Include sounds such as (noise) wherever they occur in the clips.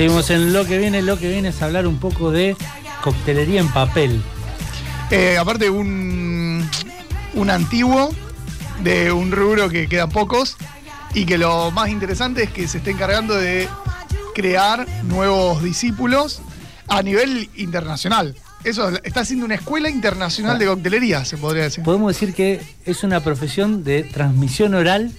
Seguimos en lo que viene, lo que viene es hablar un poco de coctelería en papel. Eh, aparte, un, un antiguo de un rubro que quedan pocos y que lo más interesante es que se está encargando de crear nuevos discípulos a nivel internacional. Eso está haciendo una escuela internacional de coctelería, se podría decir. Podemos decir que es una profesión de transmisión oral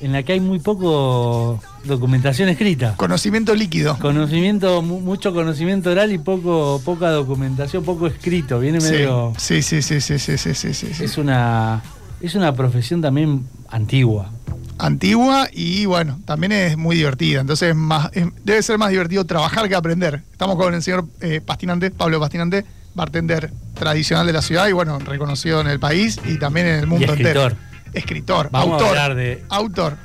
en la que hay muy poco documentación escrita. Conocimiento líquido. Conocimiento, mucho conocimiento oral y poco, poca documentación, poco escrito. Viene medio. Sí, sí, sí, sí, sí, sí, sí, sí. Es una, es una profesión también antigua. Antigua y bueno, también es muy divertida. Entonces es más, es, debe ser más divertido trabajar que aprender. Estamos con el señor eh, Pastinante, Pablo Pastinante, bartender tradicional de la ciudad y bueno, reconocido en el país y también en el mundo y escritor. entero. Escritor, Vamos a autor. hablar de- Autor.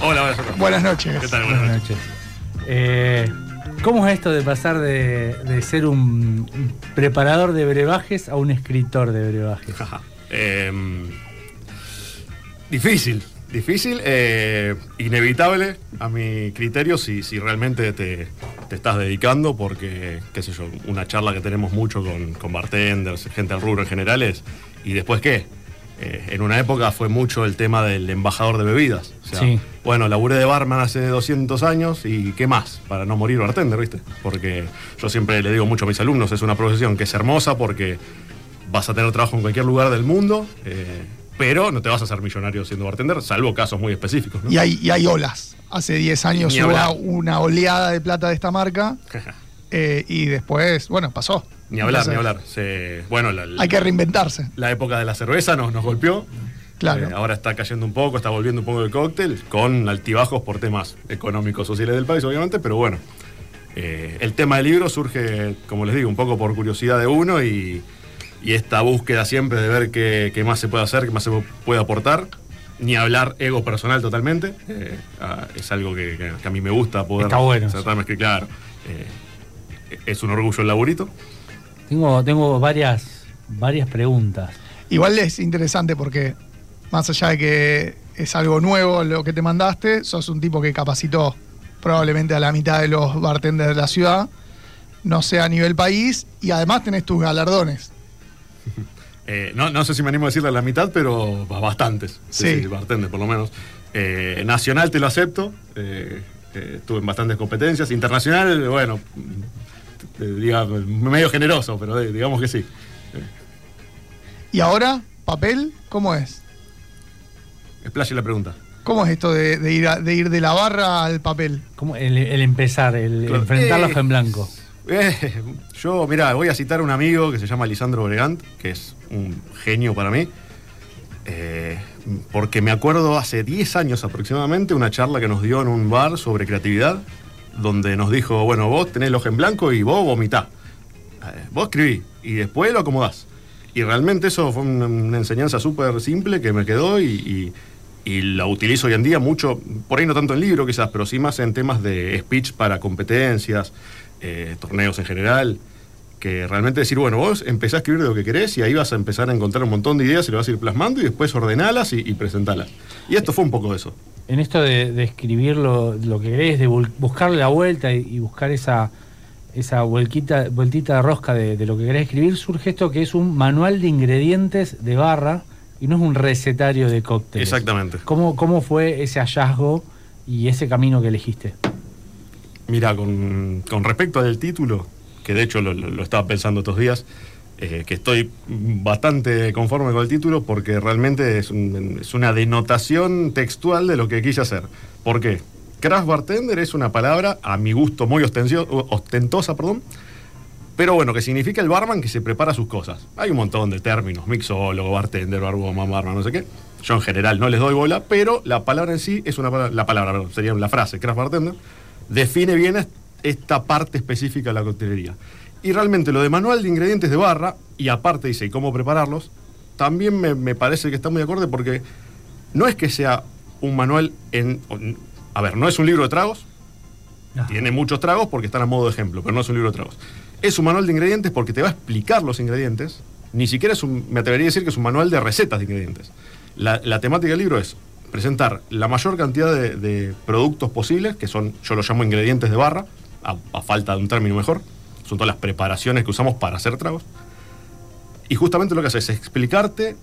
Hola, buenas noches. Buenas noches. ¿Qué tal? Buenas Buenas noches. noches. Eh, ¿Cómo es esto de pasar de, de ser un preparador de brebajes a un escritor de brebajes? Em, difícil, difícil, eh, inevitable a mi criterio si, si realmente te, te estás dedicando, porque, qué sé yo, una charla que tenemos mucho con, con bartenders, gente del rubro en general es, ¿y después qué? Eh, en una época fue mucho el tema del embajador de bebidas. O sea, Sí. Bueno, laburé de barman hace 200 años y ¿qué más? Para no morir bartender, ¿viste? Porque yo siempre le digo mucho a mis alumnos, es una profesión que es hermosa porque vas a tener trabajo en cualquier lugar del mundo, eh, pero no te vas a hacer millonario siendo bartender, salvo casos muy específicos. ¿no? Y hay, y hay olas. Hace 10 años hubo una oleada de plata de esta marca (laughs) eh, y después, bueno, pasó. Ni hablar, ni hablar. Se- bueno, la, Hay que reinventarse. la época de la cerveza nos, nos golpeó. Claro. Eh, ahora está cayendo un poco, está volviendo un poco el cóctel, con altibajos por temas económicos, sociales del país, obviamente, pero bueno. eh, el tema del libro surge, como les digo, un poco por curiosidad de uno y, y esta búsqueda siempre de ver qué, qué más se puede hacer, qué más se puede aportar. Ni hablar ego personal totalmente. eh, ah, es algo que, que- que a mí me gusta poder Está bueno es que claro. eh, es un orgullo el laburito. Tengo, tengo varias, varias preguntas. Igual es interesante porque, más allá de que es algo nuevo lo que te mandaste, sos un tipo que capacitó probablemente a la mitad de los bartenders de la ciudad, no sé a nivel país, y además tenés tus galardones. (laughs) Eh, no, no sé si me animo a decirle la mitad, pero ba- bastantes. Sí. bartender, por lo menos. Eh, nacional te lo acepto. eh, eh, estuve en bastantes competencias. Internacional, bueno, eh, diga, medio generoso, pero eh, digamos que sí. Y ahora, papel, ¿cómo es? Explaye la pregunta. ¿Cómo es esto de, de ir, a- de ir de la barra al papel? ¿Cómo? El, el empezar, el Claro. enfrentar la Eh, en blanco. Eh, yo, mira, voy a citar a un amigo que se llama Lisandro Bregant, que es un genio para mí. eh, porque me acuerdo hace 10 años aproximadamente una charla que nos dio en un bar sobre creatividad, donde nos dijo, bueno, vos tenés el ojo en blanco y vos vomitá. Eh, vos escribí y después lo acomodás. Y realmente eso fue una, enseñanza súper simple que me quedó y, la utilizo hoy en día mucho, por ahí no tanto en libro quizás, pero sí más en temas de speech para competencias, eh, torneos en general, que realmente decir, bueno, vos empezás a escribir de lo que querés y ahí vas a empezar a encontrar un montón de ideas y lo vas a ir plasmando y después ordenalas y, y presentalas. Y esto fue un poco eso. En esto de, de escribir lo, lo que querés, de buscarle la vuelta y, y buscar esa, esa vuelquita, vueltita de rosca de, de lo que querés escribir, surge esto que es un manual de ingredientes de barra y no es un recetario de cócteles. Exactamente. ¿Cómo, ¿Cómo fue ese hallazgo y ese camino que elegiste? Mira, con, con respecto al título, que de hecho lo, lo- lo estaba pensando estos días, eh, que estoy bastante conforme con el título porque realmente es, un- es una denotación textual de lo que quise hacer. ¿Por qué? Craft bartender es una palabra, a mi gusto, muy ostentosa, perdón, pero bueno, que significa el barman que se prepara sus cosas. Hay un montón de términos, mixólogo, bartender, barwoman, barman, no sé qué. Yo en general no les doy bola, pero la palabra en sí es una palabra, la palabra, perdón, sería la frase, craft bartender, define bien est- esta parte específica de la coctelería. Y realmente lo de manual de ingredientes de barra, y aparte dice, ¿y cómo prepararlos? También me, me parece que está muy acorde porque no es que sea un manual en... A ver, no es un libro de tragos, tiene muchos tragos porque están a modo de ejemplo, pero no es un libro de tragos. Es un manual de ingredientes porque te va a explicar los ingredientes. Ni siquiera es un, me atrevería a decir que es un manual de recetas de ingredientes. La, la temática del libro es presentar la mayor cantidad de, de productos posibles, que son, yo los llamo ingredientes de barra, a, a falta de un término mejor, son todas las preparaciones que usamos para hacer tragos. Y justamente lo que hace es explicarte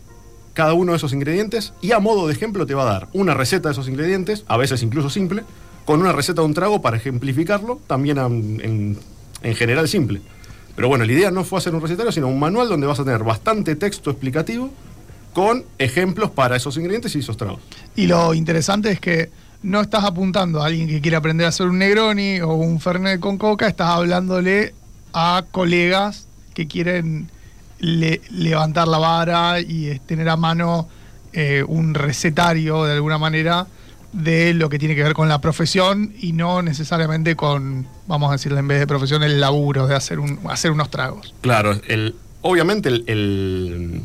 cada uno de esos ingredientes y a modo de ejemplo te va a dar una receta de esos ingredientes, a veces incluso simple, con una receta de un trago para ejemplificarlo, también am- en, en general simple. Pero bueno, la idea no fue hacer un recetario, sino un manual donde vas a tener bastante texto explicativo con ejemplos para esos ingredientes y esos tragos. Y lo interesante es que no estás apuntando a alguien que quiere aprender a hacer un Negroni o un Fernet con coca, estás hablándole a colegas que quieren le- levantar la vara y tener a mano eh, un recetario de alguna manera de lo que tiene que ver con la profesión y no necesariamente con, vamos a decirle en vez de profesión, el laburo de hacer, un, hacer unos tragos. Claro, el, obviamente el, el-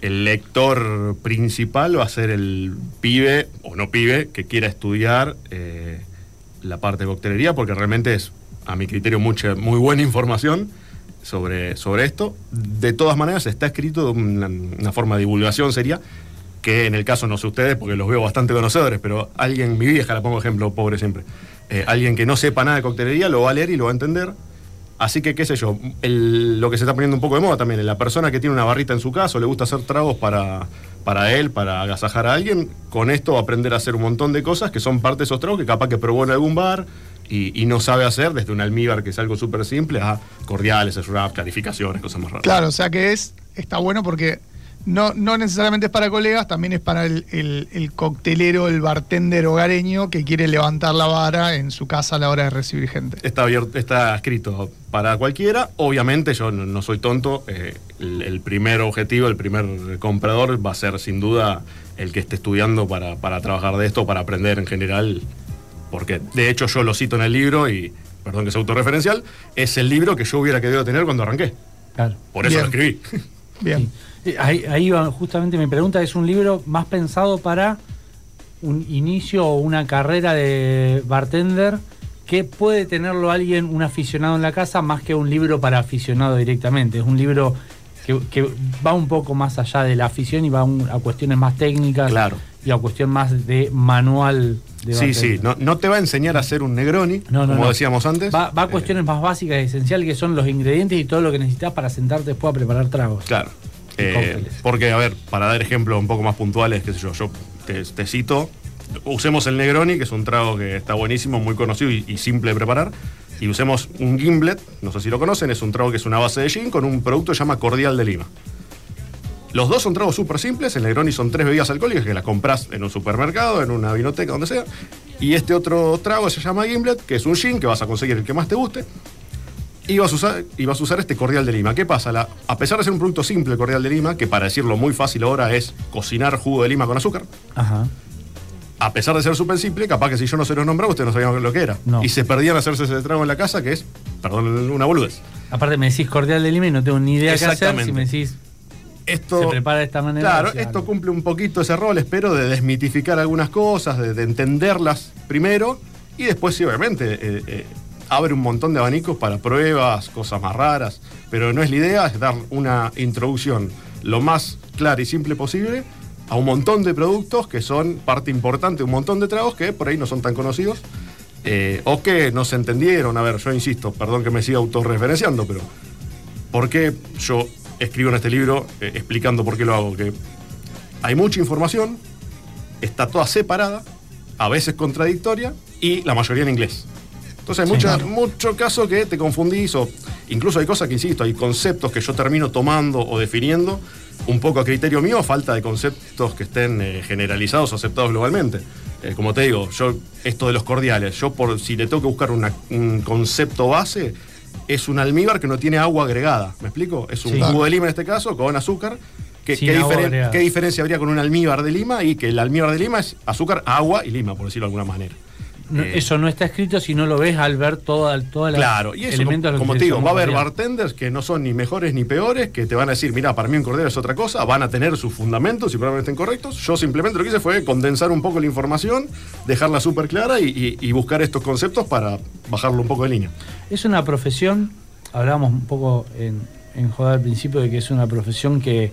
el lector principal va a ser el pibe, o no pibe, que quiera estudiar eh, la parte de coctelería, porque realmente es, a mi criterio, mucha, muy buena información sobre, sobre esto. De todas maneras, está escrito de una, forma de divulgación sería que en el caso, no sé ustedes, porque los veo bastante conocedores, pero alguien, mi vieja la pongo ejemplo, pobre siempre, eh, alguien que no sepa nada de coctelería lo va a leer y lo va a entender. Así que, qué sé yo, lo que se está poniendo un poco de moda también, la persona que tiene una barrita en su casa o le gusta hacer tragos para, para él, para agasajar a alguien, con esto va a aprender a hacer un montón de cosas que son parte de esos tragos que capaz que probó en algún bar y, y no sabe hacer, desde un almíbar que es algo súper simple, a cordiales, wraps, clarificaciones, cosas más raras. Claro, o sea que es está bueno porque no, no necesariamente es para colegas, también es para el, el- el coctelero, el bartender hogareño que quiere levantar la vara en su casa a la hora de recibir gente. Está, abierto, está escrito para cualquiera. Obviamente, yo no, no soy tonto. eh, el, el primer objetivo, el primer comprador va a ser sin duda el que esté estudiando para, para trabajar de esto, para aprender en general. Porque de hecho yo lo cito en el libro y, perdón que sea autorreferencial, es el libro que yo hubiera querido tener cuando arranqué. Claro. Por eso Bien. lo escribí. (laughs) Bien. Sí, Ahí, ahí va justamente mi pregunta, es un libro más pensado para un inicio o una carrera de bartender que puede tenerlo alguien, un aficionado en la casa, más que un libro para aficionado directamente. Es un libro que, que va un poco más allá de la afición y va a, un- a cuestiones más técnicas Claro. y a cuestión más de manual Sí, sí, no, no te va a enseñar a hacer un Negroni, No, no, como decíamos antes. Va, va a Eh, cuestiones más básicas y esenciales que son los ingredientes y todo lo que necesitas para sentarte después a preparar tragos. Claro. Eh, porque, a ver, para dar ejemplos un poco más puntuales, qué sé yo, yo te, te cito, usemos el Negroni, que es un trago que está buenísimo, muy conocido y, y simple de preparar, y usemos un Gimlet, no sé si lo conocen, es un trago que es una base de gin con un producto que se llama Cordial de Lima. Los dos son tragos súper simples, el Negroni son tres bebidas alcohólicas que las compras en un supermercado, en una vinoteca, donde sea, y este otro trago se llama Gimlet, que es un gin que vas a conseguir el que más te guste, y vas, a usar, y vas a usar este cordial de lima. ¿Qué pasa? La- a pesar de ser un producto simple, el cordial de lima, que para decirlo muy fácil ahora es cocinar jugo de lima con azúcar, Ajá. a pesar de ser súper simple, capaz que si yo no se los nombraba, ustedes no sabían lo que era. No. Y se perdían hacerse ese trago en la casa, que es, perdón, una boludez. Aparte me decís cordial de lima y no tengo ni idea qué hacer. Si me decís Esto, se prepara de esta manera. Claro, esto cumple un poquito ese rol, espero, de desmitificar algunas cosas, de, de entenderlas primero, y después, sí, obviamente, eh, eh, abre un montón de abanicos para pruebas, cosas más raras, pero no es la idea, es dar una introducción lo más clara y simple posible a un montón de productos que son parte importante, un montón de tragos que por ahí no son tan conocidos. eh, o que no se entendieron. A ver, yo insisto, perdón que me siga autorreferenciando, pero ¿por qué yo escribo en este libro eh, explicando por qué lo hago? Que hay mucha información, está toda separada, a veces contradictoria, y la mayoría en inglés. Entonces hay Sí, mucha- claro. mucho caso que te confundís, o incluso hay cosas que, insisto, hay conceptos que yo termino tomando o definiendo, un poco a criterio mío, falta de conceptos que estén eh, generalizados o aceptados globalmente. Eh, como te digo, yo, esto de los cordiales, yo por si le tengo que buscar una- un concepto base, es un almíbar que no tiene agua agregada. ¿Me explico? Es un Sí. jugo de lima en este caso, con azúcar. ¿Qué, diferen- qué diferencia habría con un almíbar de lima? Y que el almíbar de lima es azúcar, agua y lima, por decirlo de alguna manera. No- Eh, eso no está escrito si no lo ves al ver toda, toda la Claro, y eso, elementos como, te digo, va a haber bartenders que no son ni mejores ni peores, que te van a decir, mira, para mí un cordero es otra cosa, van a tener sus fundamentos y probablemente estén correctos. Yo simplemente lo que hice fue condensar un poco la información, dejarla súper clara y, y- y buscar estos conceptos para bajarlo un poco de línea. Es una profesión, hablábamos un poco en, en Joda al principio de que es una profesión que,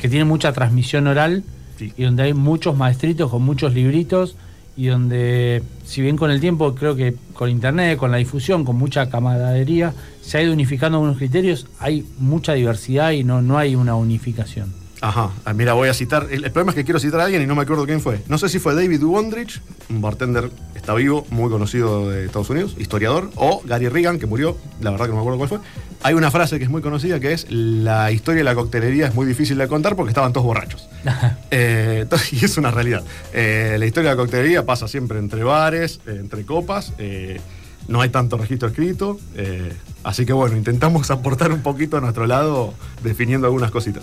que tiene mucha transmisión oral Sí. y donde hay muchos maestritos con muchos libritos y donde, si bien con el tiempo, creo que con internet, con la difusión, con mucha camaradería, se ha ido unificando algunos criterios, hay mucha diversidad y no, no hay una unificación. Ajá, ah, mira, voy a citar. El, problema es que quiero citar a alguien y no me acuerdo quién fue. No sé si fue David Wondrich, un bartender está vivo, muy conocido de Estados Unidos, historiador, o Gary Reagan, que murió, la verdad que no me acuerdo cuál fue. Hay una frase que es muy conocida que es: La historia de la coctelería es muy difícil de contar porque estaban todos borrachos. (laughs) Eh, (laughs) y es una realidad. Eh, la historia de la coctelería pasa siempre entre bares, eh, entre copas. no hay tanto registro escrito. así que bueno, intentamos (laughs) aportar un poquito a nuestro lado definiendo algunas cositas.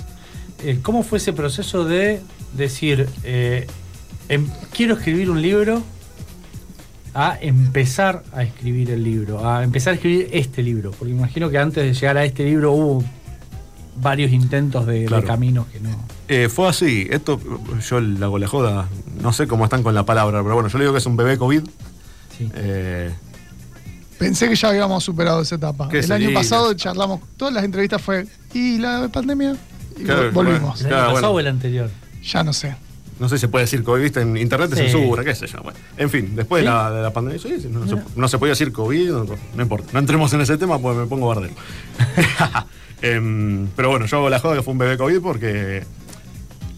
¿Cómo fue ese proceso de decir, em- quiero escribir un libro, a empezar a escribir el libro, a empezar a escribir este libro? Porque imagino que antes de llegar a este libro hubo varios intentos de, de Claro. caminos que no. Eh, fue así, esto yo le hago la joda, no sé cómo están con la palabra, pero bueno, yo le digo que es un bebé COVID. Sí. Eh, Pensé que ya habíamos superado esa etapa. ¿Qué El año pasado charlamos, todas las entrevistas fue, ¿y la pandemia? Y Claro, volvimos. ¿El año Claro, pasado bueno. o el anterior? Ya no sé. No sé si se puede decir COVID, viste, en internet te Sí. censura, qué sé yo. Bueno, en fin, después ¿Sí? de, la, de la pandemia, sí, no, se, no se podía decir COVID, no, no importa. No entremos en ese tema porque me pongo bardero. (laughs) Em, pero bueno, yo hago la joda que fue un bebé COVID porque,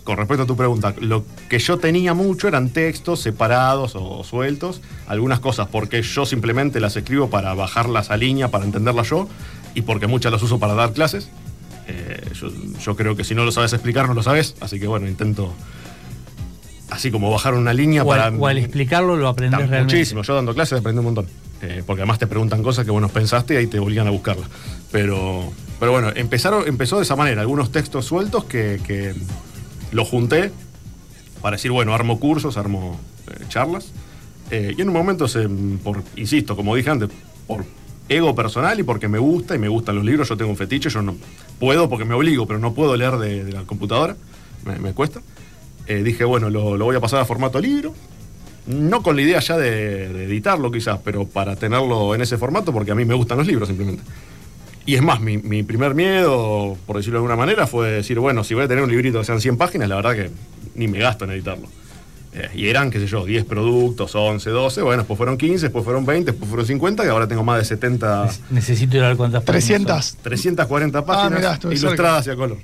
con respecto a tu pregunta, lo que yo tenía mucho eran textos separados o sueltos, algunas cosas porque yo simplemente las escribo para bajarlas a línea, para entenderlas yo, y porque muchas las uso para dar clases. Eh, yo, yo creo que si no lo sabes explicar, no lo sabes, así que bueno, intento así como bajar una línea O para... al, o al explicarlo lo aprendes Tam- realmente. Muchísimo, yo dando clases aprendí un montón. Eh, porque además te preguntan cosas que vos no pensaste y ahí te obligan a buscarlas. Pero, pero bueno, empezaron, empezó de esa manera, algunos textos sueltos que, que los junté para decir, bueno, armo cursos, armo eh, charlas. Eh, y en un momento, se, por, insisto, como dije antes, por ego personal y porque me gusta y me gustan los libros, yo tengo un fetiche, yo no puedo porque me obligo, pero no puedo leer de, de la computadora, me, me cuesta. Eh, dije, bueno, lo, lo voy a pasar a formato libro, no con la idea ya de, de editarlo quizás, pero para tenerlo en ese formato porque a mí me gustan los libros simplemente. Y es más, mi, mi primer miedo, por decirlo de alguna manera, fue decir, bueno, si voy a tener un librito que sean 100 páginas, la verdad que ni me gasto en editarlo. Eh, y eran, qué sé yo, 10 productos, 11, 12, bueno, después fueron 15, después fueron 20, después fueron 50, y ahora tengo más de 70, Necesito ir a ver cuántas páginas 300. 340 páginas Ah, mirá, ilustradas y a color.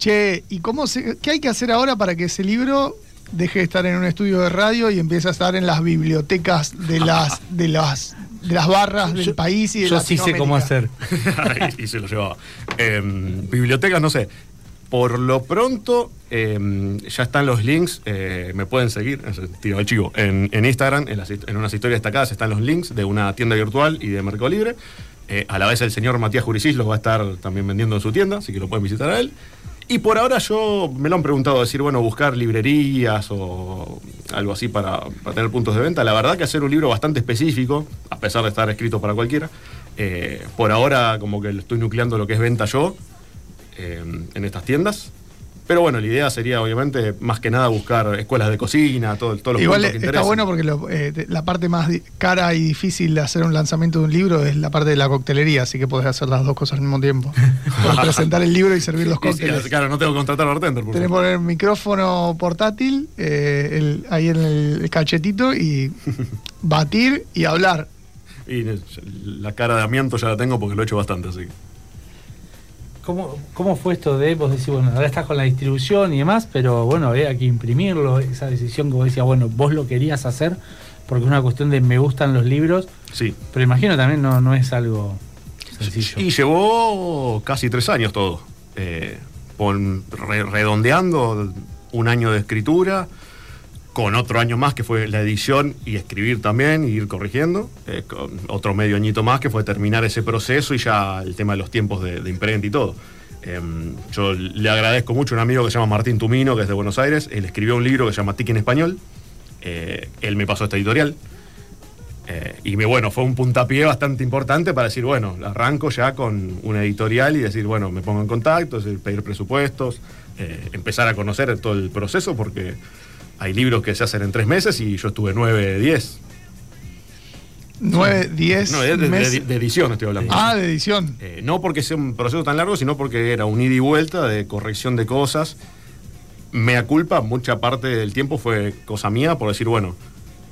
Che, ¿y cómo se, qué hay que hacer ahora para que ese libro deje de estar en un estudio de radio y empiece a estar en las bibliotecas de las de las de las barras del Yo- país y de Yo sí sé cómo hacer. (laughs) y, y se lo llevaba. Em, bibliotecas, no sé. Por lo pronto, em, ya están los links, eh, me pueden seguir, tiro el chivo, en, en Instagram, en, las hist- en unas historias destacadas están los links de una tienda virtual y de Mercado Libre. Eh, a la vez el señor Matías Juricis los va a estar también vendiendo en su tienda, así que lo pueden visitar a él. Y por ahora yo me lo han preguntado, decir, bueno, buscar librerías o algo así para, tener puntos de venta. La verdad que hacer un libro bastante específico, a pesar de estar escrito para cualquiera. eh, por ahora como que estoy nucleando lo que es venta yo eh, en estas tiendas. Pero bueno, la idea sería obviamente más que nada buscar escuelas de cocina, todo, todos los Igual que está interesen. bueno porque lo- eh, la parte más cara y difícil de hacer un lanzamiento de un libro es la parte de la coctelería, así que podés hacer las dos cosas al mismo tiempo. (laughs) Presentar el libro y servir los cócteles. claro, no tengo que contratar a bartender, por Tenés que poner micrófono portátil eh, el- ahí en el cachetito y (laughs) batir y hablar. Y eh, la cara de amianto ya la tengo porque lo he hecho bastante, así que. ¿Cómo, ¿Cómo fue esto de vos decís, bueno, ahora estás con la distribución y demás, pero bueno, había que imprimirlo, esa decisión que vos decías, bueno, vos lo querías hacer porque es una cuestión de me gustan los libros, Sí. pero imagino también no, no es algo sencillo. Y llevó casi tres años todo. Eh, re- redondeando un año de escritura, con otro año más que fue la edición y escribir también, y ir corrigiendo, eh, otro medio añito más que fue terminar ese proceso y ya el tema de los tiempos de, imprenta y todo. Eh, yo le agradezco mucho a un amigo que se llama Martín Tumino, que es de Buenos Aires, él escribió un libro que se llama Tiki en Español, Eh, él me pasó esta editorial, eh, y me, bueno, fue un puntapié bastante importante para decir, bueno, arranco ya con una editorial y decir, bueno, me pongo en contacto, es decir, pedir presupuestos, empezar a conocer todo el proceso, porque hay libros que se hacen en tres meses y yo estuve nueve, diez. 9, 10 No, de edición estoy hablando. Ah, de edición. Eh, no porque sea un proceso tan largo, sino porque era un ida y vuelta de corrección de cosas. mea culpa, mucha parte del tiempo fue cosa mía por decir, bueno,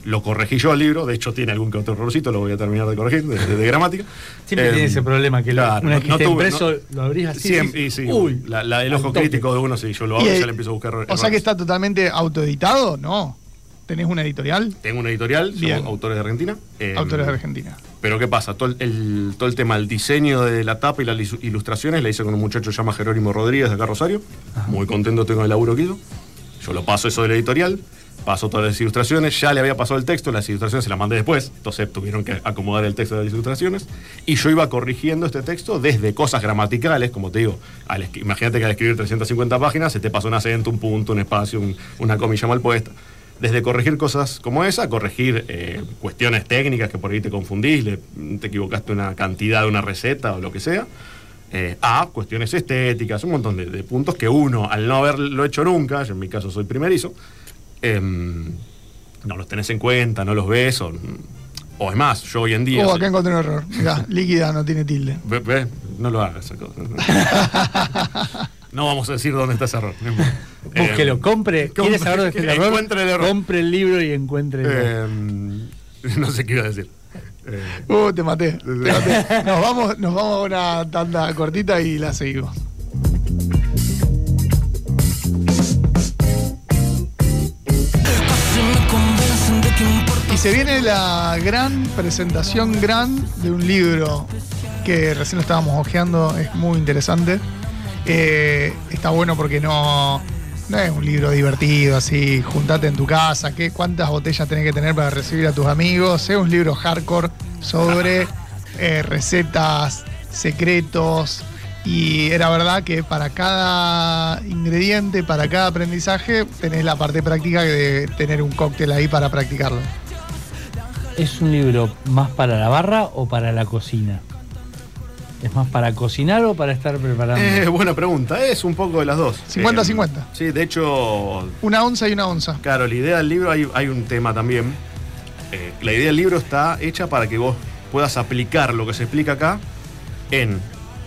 lo corregí yo al libro, de hecho tiene algún que otro errorcito, lo voy a terminar de corregir, de, de- de gramática. Siempre Eh, tiene ese problema que lo- claro, una vez no- que no esté tuve- impreso, no- lo abrís así. Siempre, y y sí, uy, la, la- el ojo crítico de uno, sí, yo lo hago Y, y ya le empiezo a buscar O sea errores. que está totalmente autoeditado, ¿no? ¿Tenés una editorial? Tengo una editorial, somos Bien. autores de Argentina. eh, Autores de Argentina. Pero ¿qué pasa? Todo el, el- todo el tema, el diseño de la tapa y las ilu- ilustraciones, la hice con un muchacho que se llama Jerónimo Rodríguez de acá Rosario. Muy contento con el laburo que hizo. Yo lo paso eso de la editorial, paso todas las ilustraciones, ya le había pasado el texto, las ilustraciones se las mandé después, entonces tuvieron que acomodar el texto de las ilustraciones. Y yo iba corrigiendo este texto desde cosas gramaticales, como te digo, al imagínate que al escribir 350 páginas se te pasa un acento, un punto, un espacio, un- una comilla mal puesta desde corregir cosas como esa, corregir eh, cuestiones técnicas que por ahí te confundís, le- te equivocaste una cantidad de una receta o lo que sea, eh, a cuestiones estéticas, un montón de, de puntos que uno, al no haberlo hecho nunca, yo en mi caso soy primerizo, em, no los tenés en cuenta, no los ves, o, o es más, yo hoy en día... Oh, soy- acá encontré un error. Mirá, (laughs) líquida no tiene tilde. Ve, ve, no lo hagas. No vamos a decir dónde está ese error. (laughs) Búsquelo, Eh, compre. compre, ¿Quieres saber dónde está el error? encuentre el error. Compre el libro y encuentre el error. Eh, (laughs) no sé qué iba a decir. Eh, Uh, te maté. te maté. Nos vamos, nos vamos a una tanda cortita y la seguimos. Y se viene la gran presentación gran de un libro que recién lo estábamos hojeando, es muy interesante. Eh, está bueno porque no, no es un libro divertido, así, juntate en tu casa, ¿qué, cuántas botellas tenés que tener para recibir a tus amigos. Es un libro hardcore sobre (laughs) eh, recetas, secretos. Y era verdad que para cada ingrediente, para cada aprendizaje, tenés la parte práctica de tener un cóctel ahí para practicarlo. ¿Es un libro más para la barra o para la cocina? ¿Es más para cocinar o para estar preparando? eh, buena pregunta, es un poco de las dos. 50-50. Eh, sí, de hecho, Una onza y una onza. claro, la idea del libro, hay, hay un tema también. Eh, la idea del libro está hecha para que vos puedas aplicar lo que se explica acá en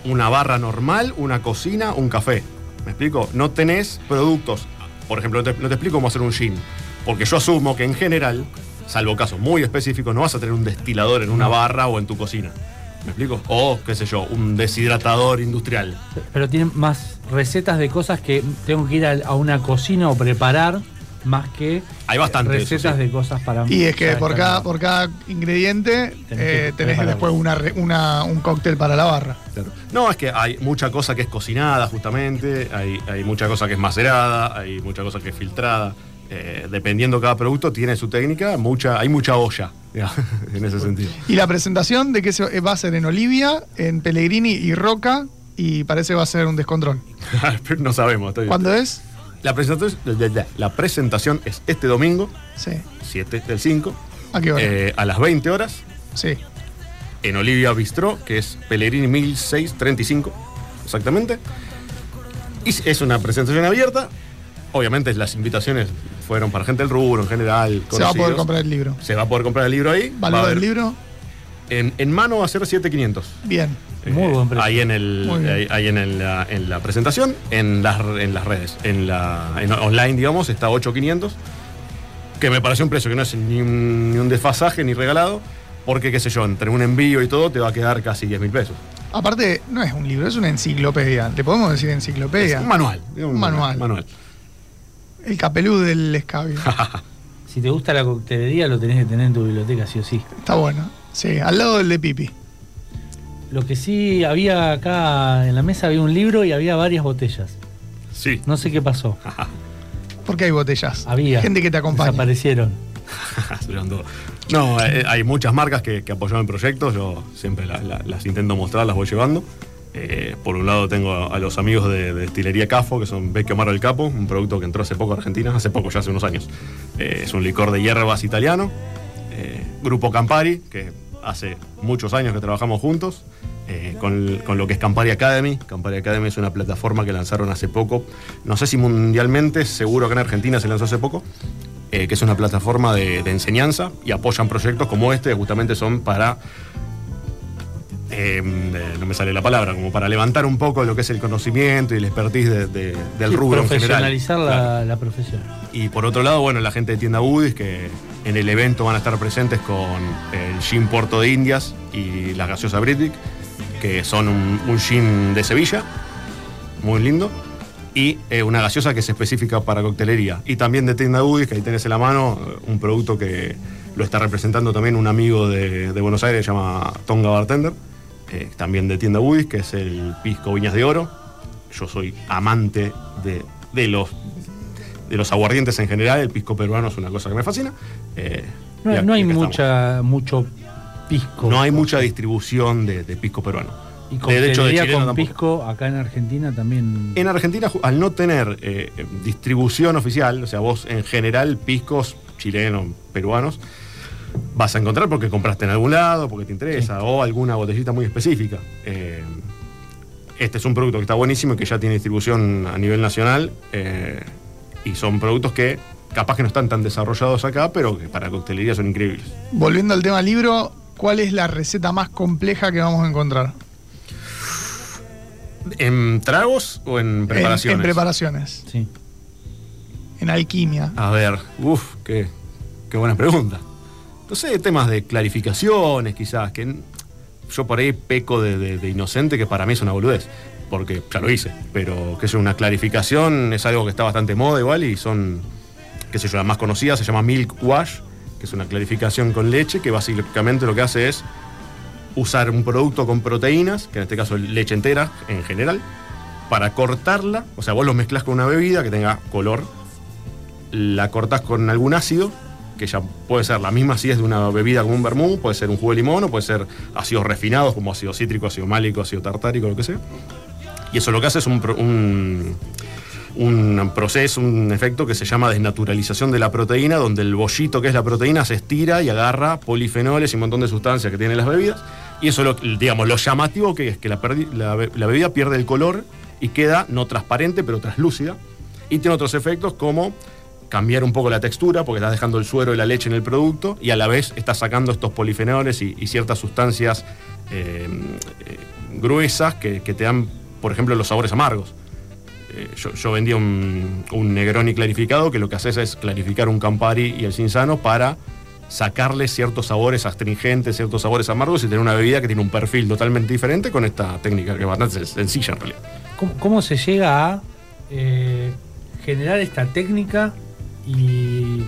una barra normal, una cocina, un café. ¿Me explico? No tenés productos. Por ejemplo, no te, no te explico cómo hacer un gin. Porque yo asumo que en general, salvo casos muy específicos, no vas a tener un destilador en una barra o en tu cocina. ¿Me explico? O, qué sé yo, un deshidratador industrial. Pero tienen más recetas de cosas que tengo que ir a, a una cocina o preparar más que Hay bastante eso, recetas sí. de cosas para Y es que por cada, por cada ingrediente Tenés que eh, tenés después una, un cóctel para la barra. Claro. No, es que hay mucha cosa que es cocinada, justamente, hay, hay mucha cosa que es macerada, hay mucha cosa que es filtrada. Eh, dependiendo cada producto, tiene su técnica, mucha, hay mucha olla, (laughs) en ese sentido. Y la presentación de que se, va a ser en Olivia, en Pellegrini y Roca, y parece va a ser un descontrol. (laughs) No sabemos. estoy- ¿Cuándo es? La presentación, la presentación es este domingo, Sí. 7 del 5, ¿A qué hora? eh, a las 20 horas, sí. en Olivia Bistró, que es Pellegrini 1635, exactamente. Y es una presentación abierta. Obviamente las invitaciones fueron para gente del rubro en general. Se va a poder conocidos. comprar el libro. Se va a poder comprar el libro ahí. ¿Valor del libro? En, en mano va a ser 7500. Bien. Muy buen precio. Ahí en el ahí, ahí en, el- la, en la presentación, en las, en las redes, en la en online, digamos, está 8500, que me parece un precio que no es ni un, ni un desfasaje ni regalado, porque qué sé yo, entre un envío y todo te va a quedar casi 10 mil pesos. Aparte, no es un libro, es una enciclopedia. ¿Le podemos decir Es enciclopedia? un manual. es Un manual. manual. El capelú del escabio. (laughs) Si te gusta la coctelería, lo tenés que tener en tu biblioteca, sí o sí. Está bueno. Sí, al lado del de Pipi. Lo que sí había acá en la mesa había un libro y había varias botellas. Sí. No sé qué pasó. (laughs) Porque hay botellas. Había. Gente que te acompaña. Desaparecieron. (laughs) No, eh, hay muchas marcas que, que apoyaron el proyecto, yo siempre la- la- las intento mostrar, las voy llevando. Eh, por un lado tengo a, los amigos de, de Destilería Cafo, que son Vecchio Amaro del Capo, un producto que entró hace poco a Argentina, hace poco, ya hace unos años. Eh, es un licor de hierbas italiano. Eh, Grupo Campari, que hace muchos años que trabajamos juntos, con, con lo que es Campari Academy. Campari Academy es una plataforma que lanzaron hace poco, no sé si mundialmente, seguro que en Argentina se lanzó hace poco, que es una plataforma de, de enseñanza y apoyan proyectos como este, justamente son para eh, eh, no me sale la palabra, como para levantar un poco lo que es el conocimiento y el expertise de- de- del Sí, rubro en general. profesionalizar la, Claro. la profesión. Y por otro lado, bueno, la gente de tienda Budis que en el evento van a estar presentes con el gin Puerto de Indias y la gaseosa Britic, que son un, un gin de Sevilla, muy lindo, y eh, una gaseosa que es específica para coctelería. Y también de tienda Budis, que ahí tenés en la mano, eh, un producto que lo está representando también un amigo de, de Buenos Aires, se llama Tonga Bartender, eh, también de tienda Budis, que es el pisco Viñas de Oro. Yo soy amante de, de los de los aguardientes en general, el pisco peruano es una cosa que me fascina. Eh, No, hay mucha, mucho pisco. No hay mucha distribución de, de pisco peruano. Y de hecho, de con tampoco. pisco acá en Argentina también. En Argentina, al no tener eh, distribución oficial, o sea, vos en general piscos chilenos, peruanos, vas a encontrar porque compraste en algún lado, porque te interesa, o alguna botellita muy específica. Eh, este es un producto que está buenísimo y que ya tiene distribución a nivel nacional. eh, y son productos que capaz que no están tan desarrollados acá, pero que para coctelería son increíbles. Volviendo al tema libro, ¿cuál es la receta más compleja que vamos a encontrar? ¿En tragos o en En- preparaciones? En, preparaciones. Sí. En alquimia. A ver, uff, qué, qué buena pregunta. No sé, temas de clarificaciones quizás, que yo por ahí peco de, inocente, que para mí es una boludez, porque ya lo hice, pero que es una clarificación, es algo que está bastante moda igual y son, qué sé yo, la más conocida se llama Milk Wash, que es una clarificación con leche, que básicamente lo que hace es usar un producto con proteínas, que en este caso es leche entera en general, para cortarla, o sea, vos lo mezclas con una bebida que tenga color, la cortás con algún ácido, que ya puede ser la misma acidez de una bebida como un vermú, puede ser un jugo de limón o puede ser ácidos refinados como ácido cítrico, ácido málico, ácido tartárico, lo que sea. Y eso lo que hace es un, un, proceso, un efecto que se llama desnaturalización de la proteína, donde el bollito que es la proteína se estira y agarra polifenoles y un montón de sustancias que tienen las bebidas. Y eso, lo, digamos, lo llamativo que es que la, la bebida pierde el color y queda no transparente, pero translúcida. Y tiene otros efectos como cambiar un poco la textura, porque estás dejando el suero y la leche en el producto, y a la vez estás sacando estos polifenoles y, ciertas sustancias eh, eh, gruesas que, te dan, por ejemplo, los sabores amargos. Eh, yo, yo vendía un, Negroni clarificado que lo que haces es clarificar un Campari y el Cinzano para sacarle ciertos sabores astringentes, ciertos sabores amargos y tener una bebida que tiene un perfil totalmente diferente con esta técnica que es bastante sencilla en realidad. ¿Cómo, se llega a generar esta técnica y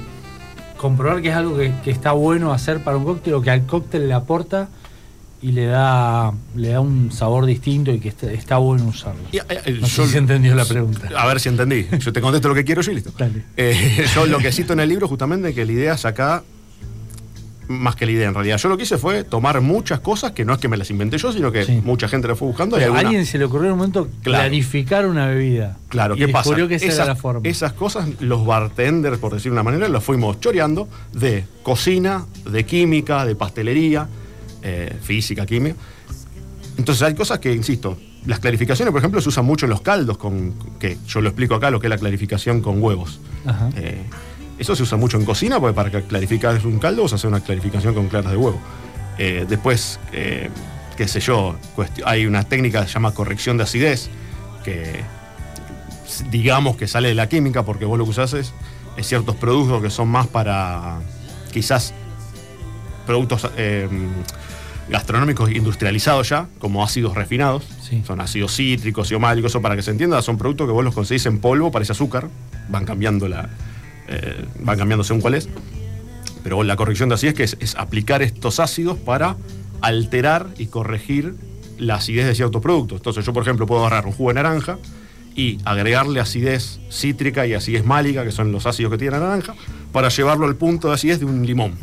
comprobar que es algo que, que está bueno hacer para un cóctel o que al cóctel le aporta y le da, le da un sabor distinto y que está, está bueno usarlo? Y, eh, eh, No sé yo- si se entendió la pregunta. A ver si entendí. Yo te contesto lo que quiero y listo. Dale. Eh, yo lo que cito en el libro justamente que la idea es acá, más que la idea en realidad, yo lo que hice fue tomar muchas cosas que no es que me las inventé yo, sino que Sí. mucha gente las fue buscando. y A alguien se le ocurrió en un momento Claro. clarificar una bebida. Claro, y ¿qué pasa? que esa esas, era la forma. esas cosas, los bartenders, por decir de una manera, los fuimos choreando de cocina, de química, de pastelería, eh, física, química. Entonces hay cosas que, insisto, las clarificaciones, por ejemplo, se usan mucho en los caldos, con, que yo lo explico acá, lo que es la clarificación con huevos. Ajá. Eh, eso se usa mucho en cocina, porque para clarificar un caldo, se hace una clarificación con claras de huevo. Eh, después, eh, qué sé yo, hay una técnica que se llama corrección de acidez, que digamos que sale de la química, porque vos lo que usás es, es ciertos productos que son más para quizás productos eh, gastronómicos industrializados ya, como ácidos refinados. Sí. Son ácidos cítricos, málicos, eso para que se entienda, son productos que vos los conseguís en polvo, parece azúcar, van cambiando la. Eh, van cambiando según cuál es. Pero la corrección de acidez que es, es aplicar estos ácidos para alterar y corregir la acidez de ciertos productos. Entonces yo, por ejemplo, puedo agarrar un jugo de naranja y agregarle acidez cítrica y acidez málica, que son los ácidos que tiene la naranja, para llevarlo al punto de acidez de un limón.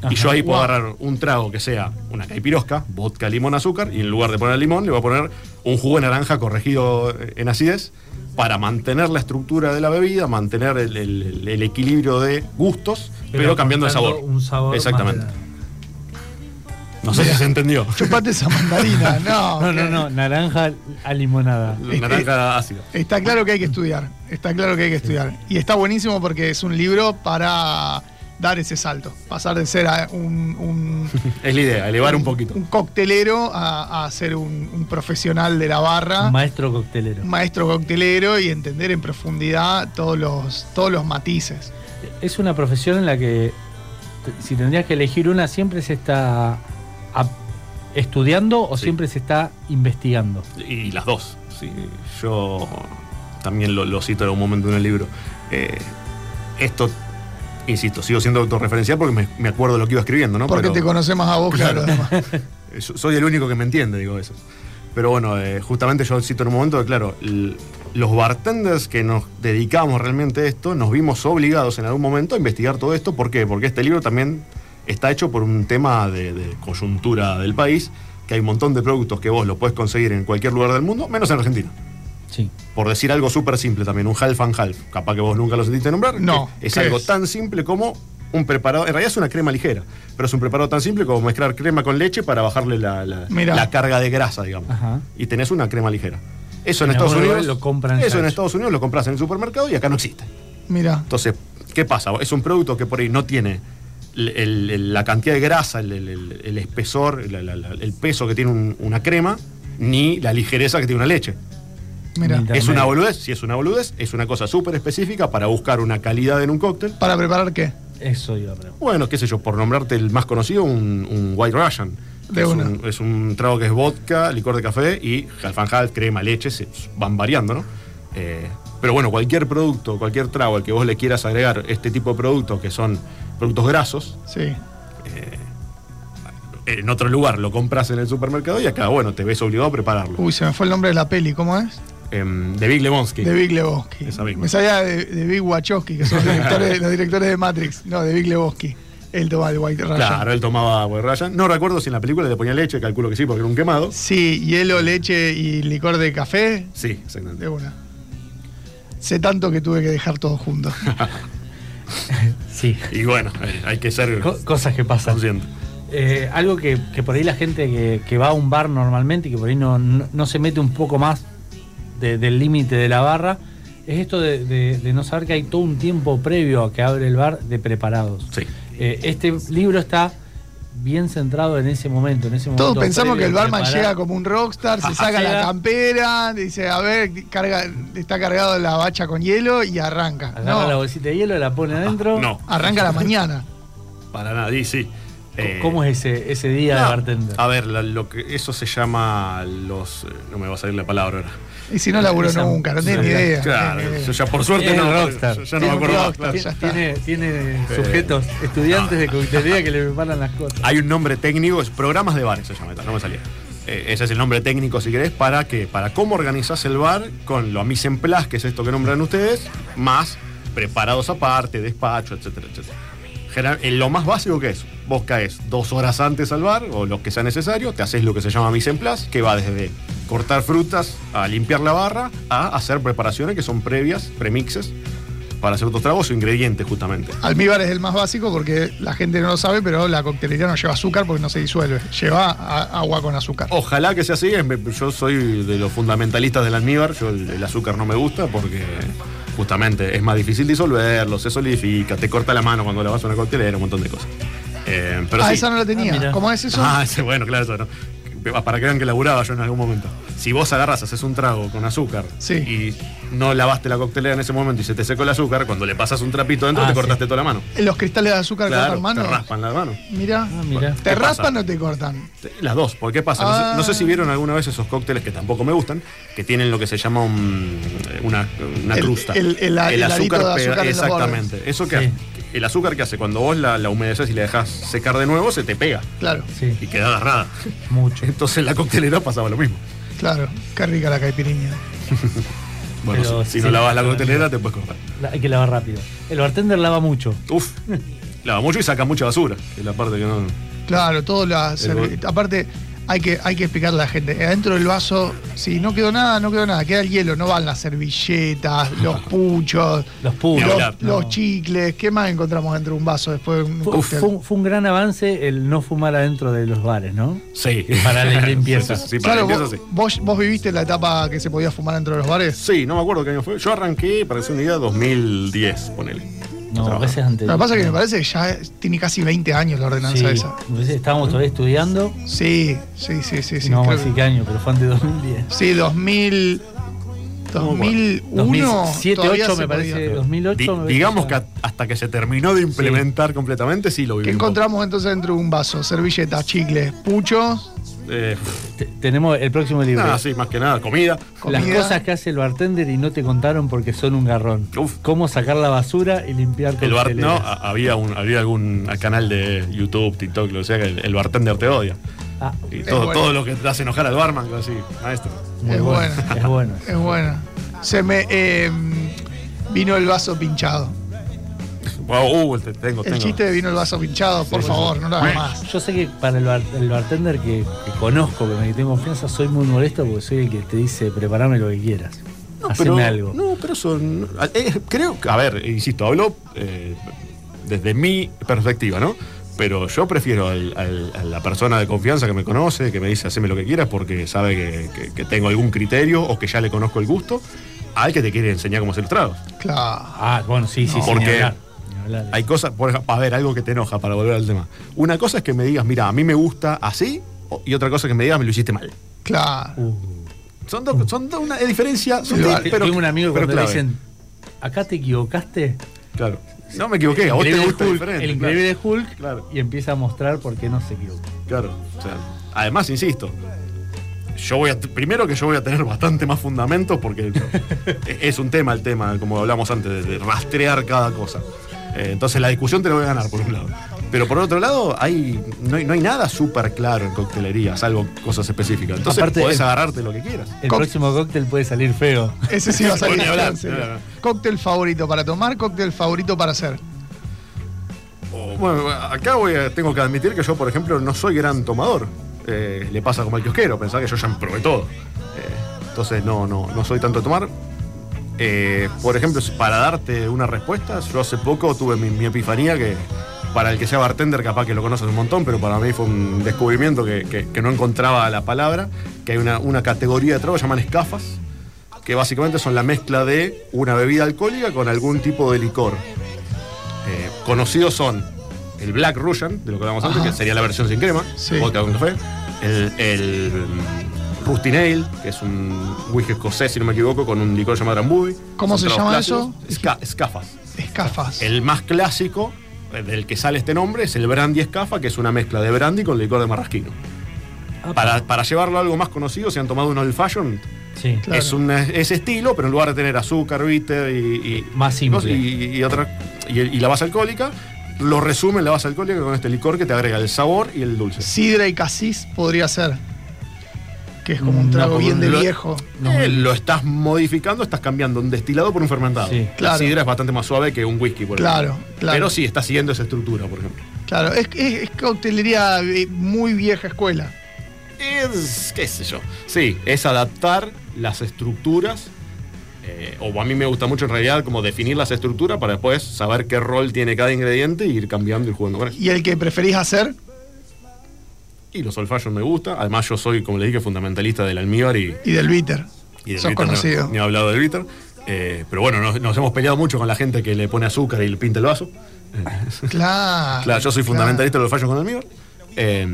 Ajá. Y yo ahí puedo Wow. agarrar un trago que sea una caipirosca, vodka, limón, azúcar, y en lugar de poner limón, le voy a poner un jugo de naranja corregido en acidez para mantener la estructura de la bebida, mantener el, el- el equilibrio de gustos, pero, cambiando el sabor. Un sabor Exactamente. más No sé si se entendió. Chupate esa mandarina. (laughs) No, No, no, no, naranja a limonada. Naranja ácida. Está claro que hay que estudiar. Está claro que hay que estudiar. Y está buenísimo porque es un libro para dar ese salto, pasar de ser a un, un- (laughs) Es la idea, elevar un poquito. un coctelero a, a ser un, un profesional de la barra, Un maestro coctelero. maestro coctelero y entender en profundidad todos los, todos los matices. Es una profesión en la que, si tendrías que elegir una, siempre se está estudiando o Sí. siempre se está investigando. Y las dos. Sí, yo también lo, lo cito en un momento en el libro. Eh, esto, insisto, sigo siendo autorreferencial porque me, me acuerdo de lo que iba escribiendo, ¿no? Porque Pero- te conoce más a vos (laughs) Yo soy el único que me entiende, digo eso. Pero bueno, eh, justamente yo cito en un momento que, claro, los bartenders que nos dedicamos realmente a esto, nos vimos obligados en algún momento a investigar todo esto. ¿Por qué? Porque este libro también está hecho por un tema de, de coyuntura del país, que hay un montón de productos que vos lo puedes conseguir en cualquier lugar del mundo, menos en Argentina. Sí. Por decir algo súper simple también, un half and half. Capaz que vos nunca lo sentiste nombrar. No, Es ¿qué algo es? tan simple como un preparado. En realidad es una crema ligera, pero es un preparado tan simple como mezclar crema con leche para bajarle la, la- carga de grasa, digamos. Ajá. Y tenés una crema ligera. Eso en, En Estados Unidos. lo compran eso en. Estados Unidos lo compras en el supermercado y acá no existe. Mira, Entonces, ¿qué pasa? Es un producto que por ahí no tiene el- el- el- la cantidad de grasa, el, el- el- el espesor, el peso que tiene un- una crema, ni la ligereza que tiene una leche. Mira. Es una boludez, si es una boludez, es una cosa súper específica para buscar una calidad en un cóctel. ¿Para preparar qué? Eso iba a preguntar. Bueno, qué sé yo, por nombrarte el más conocido, un, un White Russian. De es, una. un, es un trago que es vodka, licor de café y half and half, crema, leche, se van variando, ¿no? Eh, pero bueno, cualquier producto, cualquier trago al que vos le quieras agregar este tipo de productos que son productos grasos, Sí. en otro lugar lo compras en el supermercado y acá, bueno, te ves obligado a prepararlo. Uy, se me fue el nombre de la peli, ¿cómo es? Em, de Big Lebowski. De Big Lebowski. Esa misma. Me sabía de, de Big Wachowski, que son los directores, (laughs) los directores de Matrix. No, de Big Lebowski. Él toma el White Russian. Claro, él tomaba White Russian. No recuerdo si en la película le ponía leche, calculo que sí, porque era un quemado. Sí, hielo, leche y licor de café. Sí, exactamente. De una. Sé tanto que tuve que dejar todo junto. (laughs) Sí. Y bueno, hay que ser Co- cosas que pasan. consciente. Eh, algo que, que por ahí la gente que, que va a un bar normalmente y que por ahí no, no, no se mete un poco más de- del límite de la barra, es esto de, de- de no saber que hay todo un tiempo previo a que abre el bar de preparados. Sí. Eh, este libro está bien centrado en ese momento. En ese Todos momento pensamos que el barman preparar. llega como un rockstar, se saca la campera, dice, a ver, carga, está cargado la bacha con hielo y arranca. Agarra la No, bolsita de hielo, la pone adentro. No, arranca a la mañana. (laughs) para nada, y sí. Eh, ¿Cómo es ese, ese día de bartender? A ver, la- lo que, eso se llama los. eh, No me va a salir la palabra ahora. Y si no laburó Esa- nunca, no tiene ni idea. Claro, tiene yo ya por suerte no. rockstar. yo ya no me acuerdo rockstar. ya está. Tiene, tiene sujetos, estudiantes de coctelería que le preparan las cosas. Hay un nombre técnico, es programas de bares se llama, no me salía. Eh, ese es el nombre técnico, si querés, para que, para cómo organizás el bar con lo mise en place, que es esto que nombran ustedes, más preparados aparte, despacho, etcétera, etcétera. General- en lo más básico que es, vos caes dos horas antes al bar, o lo que sea necesario, te haces lo que se llama mise en place, que va desde cortar frutas a limpiar la barra, a hacer preparaciones que son previas, premixes, para hacer otros tragos o ingredientes justamente. Almíbar es el más básico porque la gente no lo sabe, pero la coctelería no lleva azúcar porque no se disuelve. Lleva agua con azúcar. Ojalá que sea así. Yo soy de los fundamentalistas del almíbar. Yo el, el azúcar no me gusta porque justamente es más difícil disolverlo, se solidifica, te corta la mano cuando le vas a una coctelera, un montón de cosas. Eh, pero ah, sí. esa no la Ah, tenía. mira. ¿Cómo es eso? Ah, ese, bueno, claro, eso no. Para que vean que laburaba yo en algún momento. Si vos agarras, haces un trago con azúcar Sí. y no lavaste la coctelera en ese momento y se te secó el azúcar, cuando le pasas un trapito dentro Ah, te sí. cortaste toda la mano. Los cristales de azúcar Claro, cortan te mano. raspan la mano. Mira. Ah, mira. ¿Te ¿Qué pasa? raspan o te cortan? Las dos, porque ¿qué pasa? No sé- Ah. No, sé, si vieron alguna vez esos cócteles que tampoco me gustan, que tienen lo que se llama un- una, una El- crusta. el- el- el heladito de pega- azúcar los Exactamente. Eso que Sí. El azúcar que hace cuando vos la, la humedeces y la dejas secar de nuevo, se te pega Claro, Sí, y queda agarrada. (laughs) mucho. Entonces en la coctelera pasaba lo mismo. claro. Qué rica la caipirinha. (laughs) Bueno, Pero si, si sí, no lavas la coctelera, te puedes cortar. La- Hay que lavar rápido. El bartender lava mucho. Uf, (laughs) lava mucho y saca mucha basura, que es la parte que no. Claro, todo la El. Aparte, hay que, hay que explicarle a la gente. Adentro del vaso, si no quedó nada, no quedó nada. Queda el hielo, no van las servilletas, los puchos, Los puros. los, los chicles. ¿Qué más encontramos dentro de un vaso después de un Fue, fue un- fue un gran avance el no fumar adentro de los bares, ¿no? Sí. (laughs) Para la limpieza. Sí, sí, sí, para la Claro, limpieza vos, sí. vos, vos viviste la etapa que se podía fumar dentro de los bares. Sí, no me acuerdo qué año fue. Yo arranqué, sea una idea, 2010, ponele. No, a veces antes. Lo que pasa es que me parece que ya tiene casi 20 años la ordenanza Sí, esa. veces estábamos todavía estudiando. Sí, sí, sí, sí. sí no vamos a decir qué año, pero fue antes de 2010. Sí, 2000. 2001. 2007, todavía 8 se me parece. 2008 Di- me digamos que a- hasta que se terminó de implementar completamente, sí lo ¿Qué vivimos. encontramos entonces dentro de un vaso? Servilletas, chicles, puchos, Eh, Te- tenemos el próximo libro. nada, sí, más que nada, comida. Las comida. cosas que hace el bartender y no te contaron porque son un garrón. Uf. Cómo sacar la basura y limpiar El bar, no, había, un, había algún canal de YouTube, TikTok, lo que sea, que el, el bartender te odia. Ah, Y todo, bueno. todo lo que te hace enojar al barman, así, maestro. muy Es bueno. bueno. Es bueno. (laughs) Es bueno. Se me. eh, vino el vaso pinchado. Wow, uh, te- tengo, El chiste de vino el vaso pinchado, por favor, no lo hagas más. Yo sé que para el, bar- el bartender que, que conozco, que me tengo confianza, soy muy molesto porque soy el que te dice preparame lo que quieras. No, Haceme pero, algo. No, pero eso. no- eh, creo que, a ver, insisto, hablo eh, desde mi perspectiva, ¿no? Pero yo prefiero al- al- a la persona de confianza que me conoce, que me dice haceme lo que quieras porque sabe que, que- que tengo algún criterio o que ya le conozco el gusto, al que te quiere enseñar cómo hacer los tragos. Claro. Ah, bueno, sí, sí, sí. Porque Hay cosas, por ejemplo, a ver, algo que te enoja para volver al tema. Una cosa es que me digas, mira, a mí me gusta así, y otra cosa es que me digas, me lo hiciste mal. Claro. Uh. Son dos, son dos- una diferencia sutil, pero. Tengo un amigo pero cuando le clave. dicen, acá te equivocaste. Claro. No me equivoqué, a vos te Increíble gusta Hulk, diferente. El claro. increíble Hulk Claro. y empieza a mostrar por qué no se equivocó. Claro. O sea, además, insisto, yo voy a, primero que yo voy a tener bastante más fundamentos porque (laughs) es un tema el tema, como hablamos antes, de, de rastrear cada cosa. Eh, entonces la discusión te la voy a ganar, por un lado. Pero por otro lado, hay, no, hay, no hay nada súper claro en coctelería, salvo cosas específicas. Entonces Aparte, podés el- agarrarte lo que quieras. El próximo cóctel puede salir feo. Ese sí va a salir. Hablar. Cóctel favorito para tomar, cóctel favorito para hacer. O, Bueno, acá voy a- tengo que admitir que yo, por ejemplo, no soy gran tomador. Eh, le pasa como al kiosquero, pensaba que yo ya me probé todo. Eh, entonces no, no, no soy tanto de tomar. Eh, por ejemplo, para darte una respuesta, yo hace poco tuve mi, mi epifanía que para el que sea bartender capaz que lo conoces un montón, pero para mí fue un descubrimiento que, que- que no encontraba la palabra, que hay una, una categoría de tragos que llaman escafas, que básicamente son la mezcla de una bebida alcohólica con algún tipo de licor. Eh, conocidos son el Black Russian, de lo que hablamos antes, que sería la versión sin crema, Sí. vodka con café. El, el Rusty Nail, que es un whisky escocés, si no me equivoco, con un licor llamado Drambuie. ¿Cómo se llama clásicos. eso? Esca- escafas. Escafas. El más clásico, eh, del que sale este nombre, es el Brandy Escafa, que es una mezcla de brandy con licor de marrasquino. Para, para llevarlo a algo más conocido, si han tomado un Old Fashion, Sí. Claro. es un, ese estilo, pero en lugar de tener azúcar, bitter y, y- Más simple. y, y otra y, y la base alcohólica, lo resume en la base alcohólica con este licor que te agrega el sabor y el dulce. Sidra y casis podría ser. Que es como un trago bien de lo- viejo. No. Eh, lo estás modificando, estás cambiando un destilado por un fermentado. Sí. La Claro. sidra es bastante más suave que un whisky, por Claro, ejemplo. claro. Pero sí, está siguiendo esa estructura, por ejemplo. Claro, es, es, es coctelería eh, muy vieja escuela. Es, qué sé yo. Sí, es adaptar las estructuras, eh, o a mí me gusta mucho en realidad como definir las estructuras para después saber qué rol tiene cada ingrediente e ir cambiando y jugando con eso. ¿Y el que preferís hacer? Y los old fashion me gusta, además yo soy, como le dije, fundamentalista del almíbar y, Y del bitter. y del Sos bitter, conocido. No, ni he hablado del bitter. Eh, pero bueno, nos, nos hemos peleado mucho con la gente que le pone azúcar y le pinta el vaso. (laughs) Claro. Claro, yo soy claro. fundamentalista de los fallos con almíbar. Eh,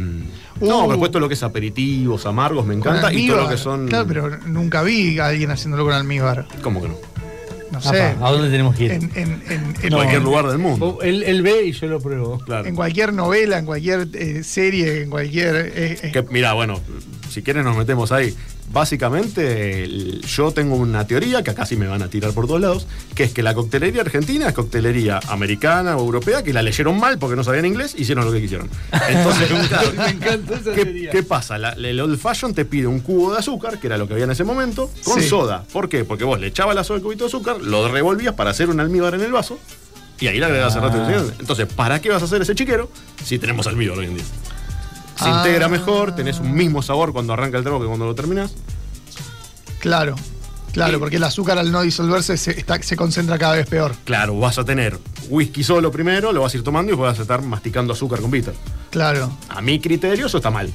Uh. no, pero puesto lo que es aperitivos, amargos, me encanta. Y todo lo que son. Claro, pero nunca vi a alguien haciéndolo con almíbar. ¿Cómo que no? No Apa, sé. ¿A dónde tenemos que ir? En, en- en- en- En cualquier lugar del mundo. Él, él ve y yo lo pruebo. Claro. en cualquier novela, en cualquier eh, serie, en cualquier. eh, eh, Que, mira, bueno, si quieren nos metemos ahí. Básicamente, el- yo tengo una teoría que acá sí me van a tirar por todos lados, que es que la coctelería argentina es coctelería americana o europea, que la leyeron mal porque no sabían inglés, hicieron lo que quisieron. Entonces, (laughs) Me encantó esa ¿Qué, teoría. qué pasa? La- el old fashion te pide un cubo de azúcar, que era lo que había en ese momento, con Sí. soda. ¿Por qué? Porque vos le echabas la soda al cubito de azúcar, lo revolvías para hacer un almíbar en el vaso y ahí le agregabas el rato Ah. Entonces, ¿para qué vas a hacer ese chiquero si tenemos almíbar hoy en día? Se Ah. integra mejor, tenés un mismo sabor cuando arranca el trago que cuando lo terminás. Claro. Claro, porque el azúcar al no disolverse se, está- se concentra cada vez peor. Claro, vas a tener whisky solo primero, lo vas a ir tomando y vas a estar masticando azúcar con bitter. Claro. A mi criterio eso está mal.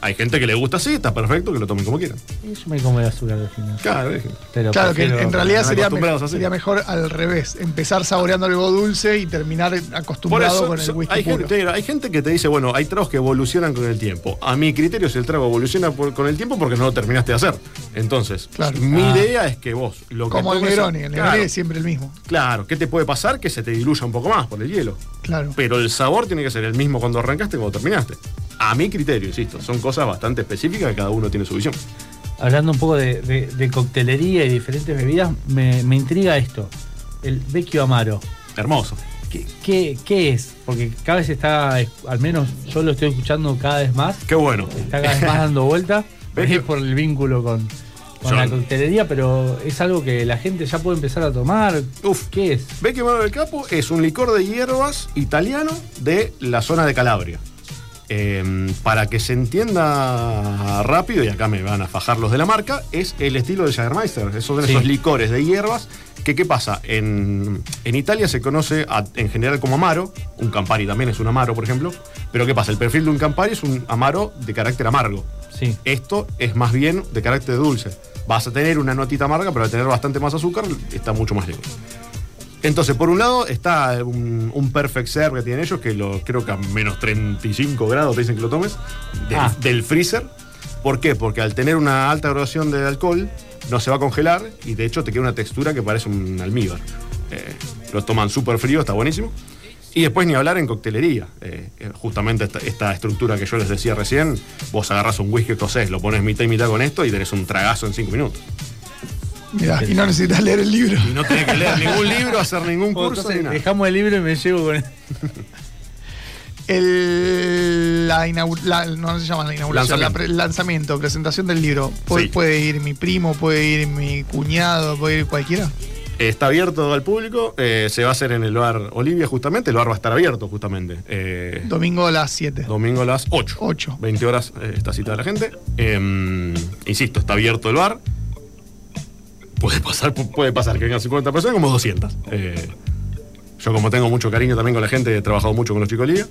Hay gente que le gusta así, está perfecto, que lo tomen como quieran. Y Yo me como el azúcar al final. Claro, Pero Claro, que en, realidad sería, me- mejor al revés. Empezar saboreando algo dulce y terminar acostumbrado eso, con el whisky hay, puro. gente, hay gente que te dice, bueno, hay tragos que evolucionan con el tiempo. A mi criterio, si el trago evoluciona por- con el tiempo, porque no lo terminaste de hacer. Entonces, Claro. mi Ah. idea es que vos lo que Como el Negroni. El claro, Negroni es siempre el mismo. claro, ¿qué te puede pasar? Que se te diluya un poco más por el hielo. Claro. Pero el sabor tiene que ser el mismo cuando arrancaste que cuando terminaste. A mi criterio, insisto, son cosas bastante específicas que cada uno tiene su visión. Hablando un poco de, de- de coctelería y diferentes bebidas, me, me intriga esto. El Vecchio Amaro. Hermoso. ¿Qué, qué, qué es? Porque cada vez está, al menos yo lo estoy escuchando cada vez más, Qué bueno. está cada vez más dando vuelta. (laughs) Vecchio- Es por el vínculo con, la coctelería, pero es algo que la gente ya puede empezar a tomar. Uf. ¿Qué es? Vecchio Amaro del Capo es un licor de hierbas italiano de la zona de Calabria. Eh, para que se entienda rápido, y acá me van a fajar los de la marca, es el estilo del Jagermeister. Esos son Sí. esos licores de hierbas. Que, ¿Qué pasa? En, en Italia se conoce a- en general como amaro. Un Campari también es un amaro, por ejemplo. Pero ¿qué pasa? El perfil de un Campari es un amaro de carácter amargo. Sí. Esto es más bien de carácter dulce. Vas a tener una notita amarga, pero al tener bastante más azúcar, está mucho más lejos. Entonces, por un lado está un, un perfect serve que tienen ellos, que lo, creo que a menos 35 grados te dicen que lo tomes, del, Ah. del freezer. ¿Por qué? Porque al tener una alta graduación de alcohol, no se va a congelar y de hecho te queda una textura que parece un almíbar. Eh, lo toman súper frío, está buenísimo. Y después ni hablar en coctelería. Eh, eh, justamente esta, esta estructura que yo les decía recién, vos agarras un whisky escocés, lo pones mitad y mitad con esto y tenés un tragazo en 5 minutos. Mirá, y no necesitas leer el libro. Y no tenés que leer ningún (laughs) libro, hacer ningún curso entonces, ni nada. dejamos el libro y me llevo con El, la no se llama la inauguración, Lanzamiento. la pre- lanzamiento, presentación del libro. Pu- Sí. Puede ir mi primo, puede ir mi cuñado, puede ir cualquiera. Está abierto al público, eh, se va a hacer en el bar Olivia justamente, el bar va a estar abierto justamente. Eh, Domingo a las 7. domingo a las 8. 8. 20 horas eh, está citada la gente. Eh, insisto, está abierto el bar. Puede pasar, pu- puede pasar que vengan 50 personas como 200. Eh, yo como tengo mucho cariño también con la gente, he trabajado mucho con los chicos de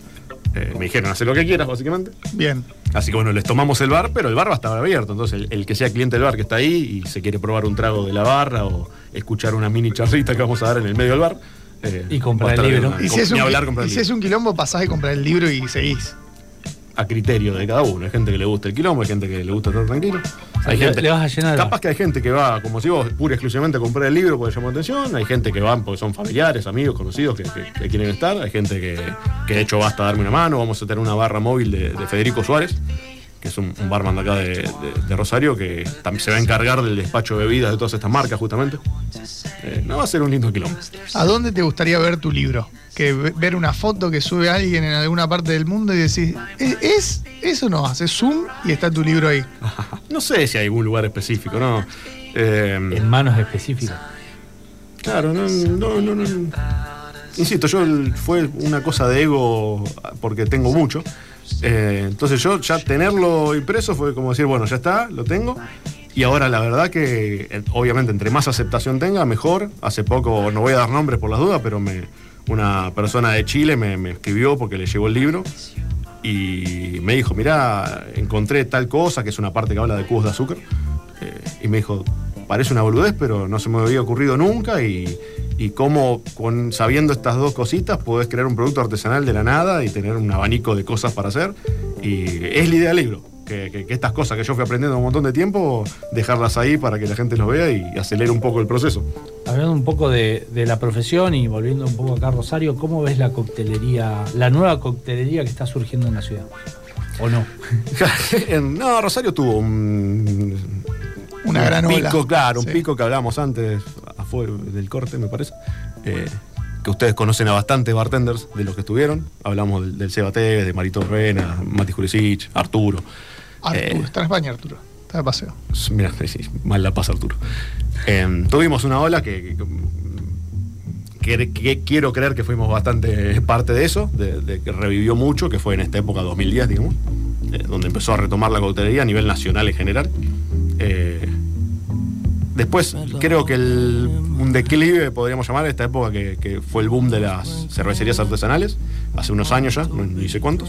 eh, me dijeron, hacer lo que quieras, básicamente. Bien. Así que bueno, les tomamos el bar, pero el bar va a estar abierto. Entonces, el, el que sea cliente del bar que está ahí y se quiere probar un trago de la barra o escuchar una mini charrita que vamos a dar en el medio del bar. eh, Y comprar el libro. Y si es un, hablar, comprar y el si es libro. un quilombo, pasás y comprar el libro y seguís. A criterio de cada uno. Hay gente que le gusta el quilombo, hay gente que le gusta estar tranquilo. Hay le- gente, le vas a llenar. Capaz que hay gente que va, como si vos, pura y exclusivamente a comprar el libro porque llamó atención. Hay gente que van porque son familiares, amigos, conocidos que, que- que quieren estar. Hay gente que, que de hecho basta darme una mano. Vamos a tener una barra móvil de, de Federico Suárez, que es un, un barman de acá de, de- de Rosario, que también se va a encargar del despacho de bebidas de todas estas marcas, justamente. Eh, no va a ser un lindo quilombo. ¿A dónde te gustaría ver tu libro? Que ve- ver una foto que sube alguien en alguna parte del mundo y decís, ¿es, es eso no? Haces zoom y está tu libro ahí. (laughs) No sé si hay algún lugar específico, ¿no? Eh, en manos específicas. Claro, no, no, no, no. Insisto, yo fue una cosa de ego porque tengo mucho. Eh, entonces yo ya tenerlo impreso fue como decir, bueno, ya está, lo tengo. Y ahora la verdad que eh, obviamente entre más aceptación tenga, mejor. Hace poco, no voy a dar nombres por las dudas, pero me, una persona de Chile me, escribió porque le llegó el libro y me dijo, mirá, encontré tal cosa, que es una parte que habla de cubos de azúcar. Eh, y me dijo, parece una boludez, pero no se me había ocurrido nunca. Y, y cómo, con, sabiendo estas dos cositas, podés crear un producto artesanal de la nada y tener un abanico de cosas para hacer. Y es la idea del libro. Que, que- que estas cosas que yo fui aprendiendo un montón de tiempo, dejarlas ahí para que la gente los vea y acelere un poco el proceso. Hablando un poco de, de la profesión y volviendo un poco acá a Rosario, ¿cómo ves la coctelería, la nueva coctelería que está surgiendo en la ciudad? ¿O no? (laughs) No, Rosario tuvo un, Una un gran ola. pico, claro, Sí. un pico que hablábamos antes, afuera del corte, me parece. eh, que ustedes conocen a bastantes bartenders de los que estuvieron. Hablamos del, del Seba Tevez, de Marito Rena, Mati Jurisic, Arturo. Arturo, Eh, está en España, Arturo. Está de paseo. Mira, sí, mal la pasa Arturo. Eh, tuvimos una ola que, que- que- que quiero creer que fuimos bastante parte de eso, de, de que revivió mucho, que fue en esta época 2010, digamos, eh, donde empezó a retomar la coctelería a nivel nacional en general. Eh, después, creo que el, un declive, podríamos llamar, esta época que, que fue el boom de las cervecerías artesanales, hace unos años ya, no, ni sé cuántos.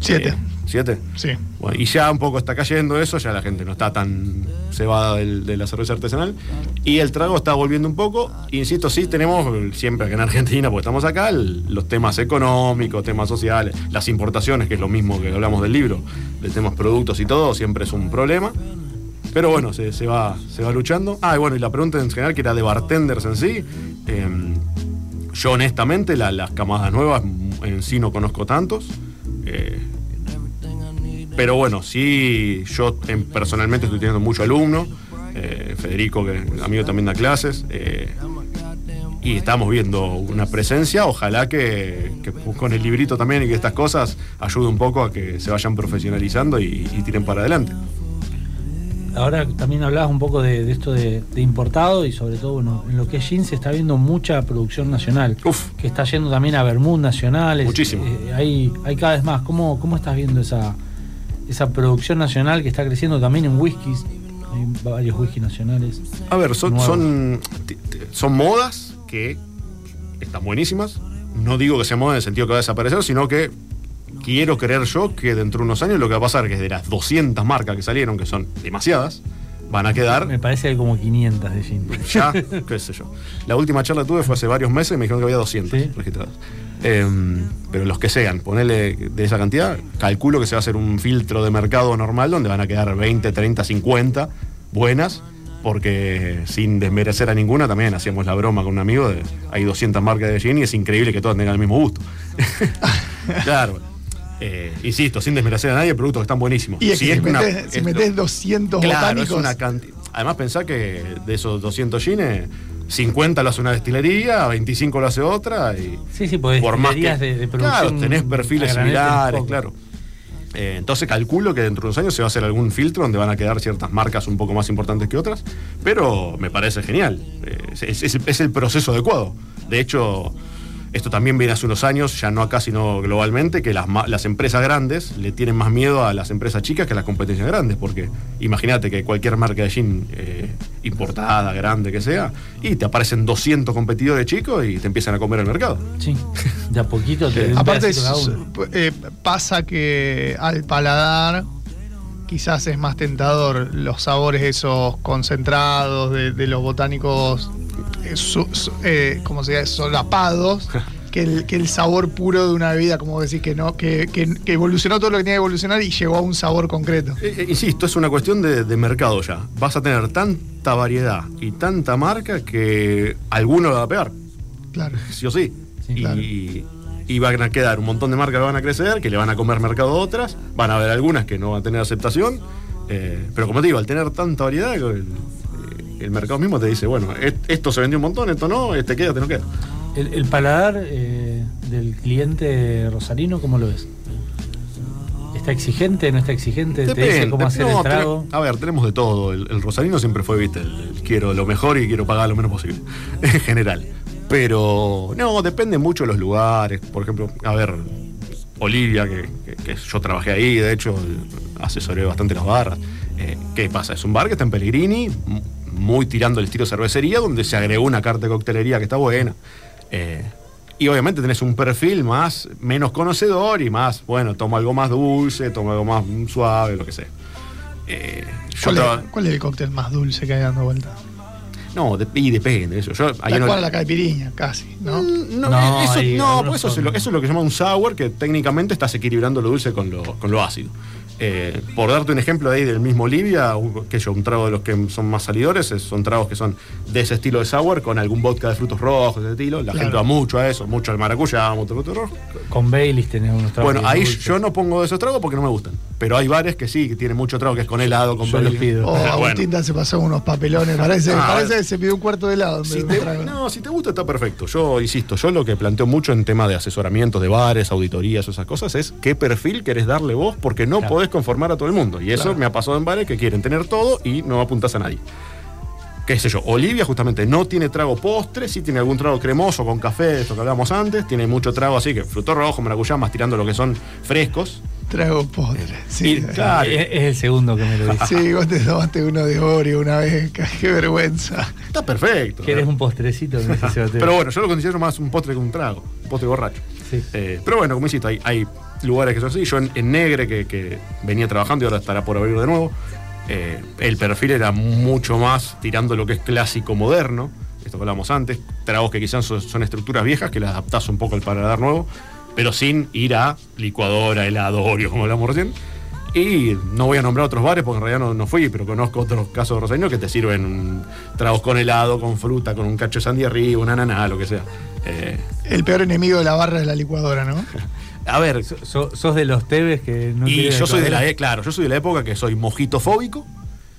Siete. Eh, ¿Siete? Sí. Bueno, y ya un poco está cayendo eso, ya la gente no está tan cebada del- de la cerveza artesanal. Y el trago está volviendo un poco. Insisto, sí tenemos siempre acá en Argentina, porque estamos acá, el- los temas económicos, temas sociales, las importaciones, que es lo mismo que hablamos del libro, de temas productos y todo, siempre es un problema. Pero bueno, se, va, se va luchando. Ah, y bueno, y la pregunta en general, que era de bartenders en sí. em, yo honestamente, la- las camadas nuevas en sí no conozco tantos. Eh, pero bueno, sí, yo personalmente estoy teniendo mucho alumno. eh, Federico, que amigo también da clases. eh, y estamos viendo una presencia. Ojalá que, con el librito también y que estas cosas ayude un poco a que se vayan profesionalizando y tiren para adelante. Ahora también hablabas un poco de, de esto de, de importado y sobre todo bueno, en lo que es jeans se está viendo mucha producción nacional. Uf. Que está yendo también a Bermud nacionales. Muchísimo. Eh, hay, hay cada vez más. ¿Cómo, cómo estás viendo esa, esa producción nacional que está creciendo también en whiskies? Hay varios whiskies nacionales. A ver, son, Nuevos. son, son modas que están buenísimas. No digo que sea moda en el sentido que va a desaparecer, sino que quiero creer yo que dentro de unos años lo que va a pasar es que de las 200 marcas que salieron, que son demasiadas, van a quedar Me parece que hay como 500 de jeans. (laughs) ya, qué sé yo. La última charla que tuve fue hace varios meses y me dijeron que había 200 Sí. registrados. Em, pero los que sean, ponele de esa cantidad, calculo que se va a hacer un filtro de mercado normal donde van a quedar 20, 30, 50 buenas, porque sin desmerecer a ninguna, también hacíamos la broma con un amigo de hay 200 marcas de gin y es increíble que todas tengan el mismo gusto. (laughs) claro. Eh, insisto, sin desmerecer a nadie, productos que están buenísimos. Y es Si que si, una- metés, si es- metés 200 Claro, botánicos. es una cantidad. Además, pensá que de esos 200 gines, 50 lo hace una destilería, 25 lo hace otra. Y Sí, sí, porque por más que. de- de producción claro, tenés perfiles similares, claro. Eh, entonces calculo que dentro de unos años se va a hacer algún filtro donde van a quedar ciertas marcas un poco más importantes que otras, pero me parece genial. Eh, es, es- es el proceso adecuado. De hecho, esto también viene hace unos años, ya no acá sino globalmente, que las, las empresas grandes le tienen más miedo a las empresas chicas que a las competencias grandes, porque imagínate que cualquier marca de gin eh, importada, grande que sea, y te aparecen 200 competidores chicos y te empiezan a comer el mercado. Sí, (laughs) de a poquito te Aparte, eh, pasa que al paladar quizás es más tentador los sabores esos concentrados de, de los botánicos, su- su- eh, como se llama, solapados, (laughs) que el, que el sabor puro de una bebida, como decís, que no, que, que- que evolucionó todo lo que tenía que evolucionar y llegó a un sabor concreto. Eh, eh, insisto, es una cuestión de, de mercado ya. Vas a tener tanta variedad y tanta marca que alguno la va a pegar, Claro. sí o sí. Sí, y, claro. y van a quedar un montón de marcas que van a crecer, que le van a comer mercado a otras, van a haber algunas que no van a tener aceptación. eh, pero como te digo, al tener tanta variedad, el, mercado mismo te dice, bueno, et- esto se vendió un montón, esto no, este queda, este no queda. El, el paladar eh, del cliente rosarino, ¿cómo lo ves? ¿Está exigente? ¿No está exigente? ¿Te dice cómo hacer no, el trago? a ver, tenemos de todo. El, el rosarino siempre fue, viste, el, el quiero lo mejor y quiero pagar lo menos posible, (laughs) en general. Pero, no, depende mucho de los lugares. Por ejemplo, a ver, Olivia, que, que- que yo trabajé ahí, de hecho, asesoré bastante las barras. Eh, ¿Qué pasa? Es un bar que está en Pellegrini, muy tirando el estilo cervecería, donde se agregó una carta de coctelería que está buena. Eh, y obviamente tenés un perfil más, menos conocedor y más, bueno, tomo algo más dulce, tomo algo más suave, lo que sea. Eh, yo ¿Cuál es, traba- cuál es el cóctel más dulce que hay dando vuelta? no, de- y depende de eso. Yo, La no- cual la caipiriña, casi, ¿no? Mm, No, No, eso, hay no, pues eso, es con- lo, eso es lo que se llama un sour, que técnicamente estás equilibrando lo dulce con lo, con lo ácido. Eh, por darte un ejemplo de ahí del mismo Olivia, un, que yo, un trago de los que son más salidores, es- son tragos que son de ese estilo de sour, con algún vodka de frutos rojos, de ese estilo. La Claro. gente va mucho a eso, mucho al maracuyá, mucho al fruto rojo. Con Baileys tenés unos tragos Bueno, ahí yo no pongo de esos tragos porque no me gustan. Pero hay bares que sí, que tienen mucho trago, que es con helado, con pido. Oh, Bueno. Agustín se pasó unos papelones. Parece, Ah, parece bueno. que se pidió un cuarto de helado. Si te, no, si te gusta está perfecto. Yo insisto, yo lo que planteo mucho en tema de asesoramientos de bares, auditorías, esas cosas, es qué perfil querés darle vos, porque no Claro. podés conformar a todo el mundo. Y eso Claro. me ha pasado en bares que quieren tener todo y no apuntás a nadie. Qué sé yo, Olivia justamente no tiene trago postre, sí tiene algún trago cremoso con café, esto que hablábamos antes, tiene mucho trago así que fruto rojo, maracuyá, más tirando lo que son frescos. Trago postre. Sí, Y, claro, Es, es el segundo que me lo dice. sí, vos te tomaste uno de Oreo una vez. Qué vergüenza. Está perfecto. ¿Quieres ¿no? un postrecito? Me dice Sebastián. Pero bueno, yo lo considero más un postre que un trago, un postre borracho. Sí. Eh, pero bueno, como insisto, hay, hay lugares que son así. Yo en, en Negre, que, que venía trabajando y ahora estará por abrir de nuevo, eh, el perfil era mucho más tirando lo que es clásico moderno, esto que hablamos antes, tragos que quizás son, son estructuras viejas que las adaptás un poco al paladar nuevo, pero sin ir a licuadora, helado, Oreo, como hablamos recién. Y no voy a nombrar otros bares porque en realidad no, no fui, pero conozco otros casos de rosaños que te sirven tragos con helado, con fruta, con un cacho de sandía arriba, una ananá, lo que sea. Eh, El peor enemigo de la barra es la licuadora, ¿no? (laughs) a ver, So- sos de los tebes que no y yo soy de la, e- claro, yo soy de la época que soy mojitofóbico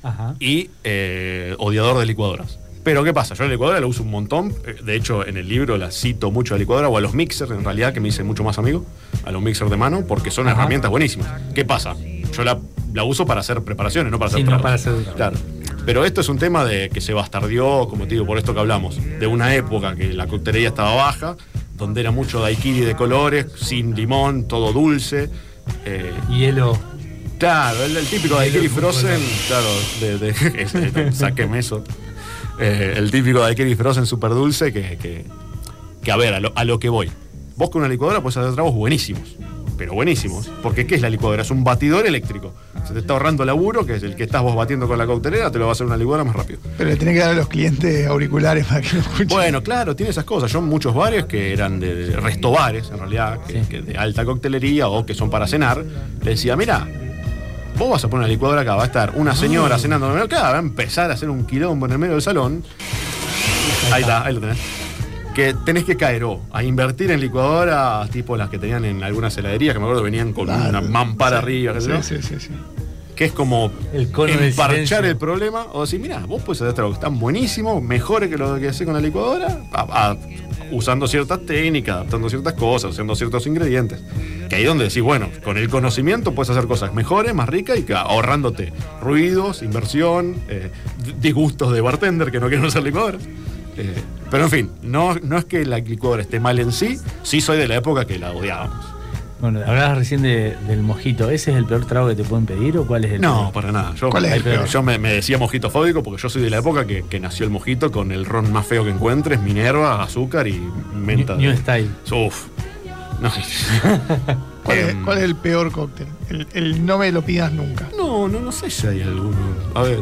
Ajá. y eh, odiador de licuadoras. Pero ¿qué pasa? Yo la licuadora la uso un montón. eh, De hecho, en el libro la cito mucho a la licuadora o a los mixers, en realidad, que me hice mucho más amigo, a los mixers de mano, porque son Ajá. herramientas buenísimas. ¿Qué pasa? Yo la, la uso para hacer preparaciones, no para hacer Sí, no para hacer- Claro. Pero esto es un tema de que se bastardió, como te digo, por esto que hablamos, de una época que la coctelería estaba baja, donde era mucho daiquiri de colores, sin limón, todo dulce. eh, Hielo. Claro, el, el típico daiquiri frozen, claro, de, de, (laughs) sáqueme eso. Eh, el típico daiquiri frozen súper dulce que, que, que, a ver, a lo, a lo que voy. Vos con una licuadora puedes hacer tragos buenísimos, pero buenísimos. Porque ¿qué es la licuadora? Es un batidor eléctrico. Se te está ahorrando laburo, que es el que estás vos batiendo con la coctelera, te lo va a hacer una licuadora más rápido. Pero le tenés que dar a los clientes auriculares para que lo escuchen. Bueno, claro, tiene esas cosas. Yo en muchos bares que eran de, de restobares, en realidad, que, Sí. que de alta coctelería o que son para cenar, le decía, mira, vos vas a poner una licuadora acá, va a estar una señora cenando en el mercado, va a empezar a hacer un quilombo en el medio del salón. Ahí está, ahí lo tenés. Que tenés que caer o a invertir en licuadoras tipo las que tenían en algunas heladerías, que me acuerdo venían con Claro. una mampara Sí, arriba, Sí, sí, sí, sí. que es como El emparchar el problema o decir, mira, vos puedes hacer tragos que están buenísimos, mejores que lo que haces con la licuadora, a- a- usando ciertas técnicas, adaptando ciertas cosas, usando ciertos ingredientes. Que ahí donde decís, bueno, con el conocimiento puedes hacer cosas mejores, más ricas y que ahorrándote ruidos, inversión, eh, disgustos de bartender que no quieren usar licuadoras. Eh, pero en fin, no, no es que la licuadora esté mal en sí, sí soy de la época que la odiábamos. Bueno, hablabas recién de- del mojito. ¿Ese es el peor trago que te pueden pedir o cuál es el No, peor? para nada. Yo, ¿Cuál es el peor? yo me, me decía mojito fóbico porque yo soy de la época que, que nació el mojito con el ron más feo que encuentres, Minerva, azúcar y menta. New, New Style. Uf. No, (laughs) ¿Cuál, es, Em, cuál es el peor cóctel? El, el no me lo pidas nunca. no, no, no sé si hay alguno. A ver.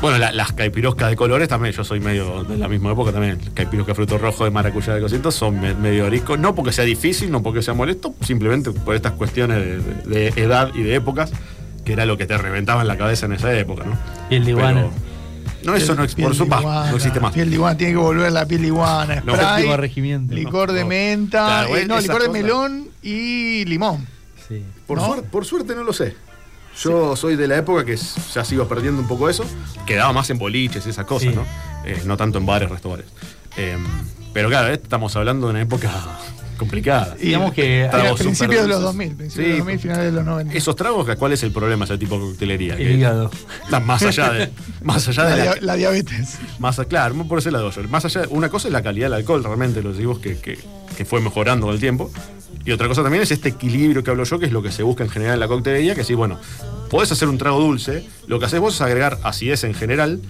Bueno, la- las caipiroscas de colores también, yo soy medio de la misma época también. Caipirosca fruto rojo de maracuyá de cositas son me- medio arisco. No porque sea difícil, no porque sea molesto, simplemente por estas cuestiones de, de edad y de épocas, que era lo que te reventaba en la cabeza en esa época, ¿no? Piel de iguana. Pero- no, eso no, por su no existe más. Piel de iguana, tiene que volver la piel de iguana. No. Spray, regimiento. licor No, de menta, Claro, eh, no, licor de cosas. melón y limón. Sí. Por, ¿no? suerte, por suerte no lo sé. Yo soy de la época que ya sigo perdiendo un poco eso. Quedaba más en boliches y esas cosas, Sí. ¿no? Eh, no tanto en bares, restaurantes. Eh, pero claro, eh, estamos hablando de una época complicada. Y Digamos que Tragos principios de los súper 2000, principios Sí, de los 2000, finales de los 90. Esos tragos, ¿cuál es el problema ese tipo de coctelería? El hígado. están más allá de, más allá la, de la, la diabetes. Más, a- claro, por ese lado. Más allá, una cosa es la calidad del alcohol, realmente, lo decimos que, que, que fue mejorando con el tiempo. Y otra cosa también es este equilibrio que hablo yo, que es lo que se busca en general en la coctelería, que sí, bueno, podés hacer un trago dulce, lo que haces vos es agregar acidez en general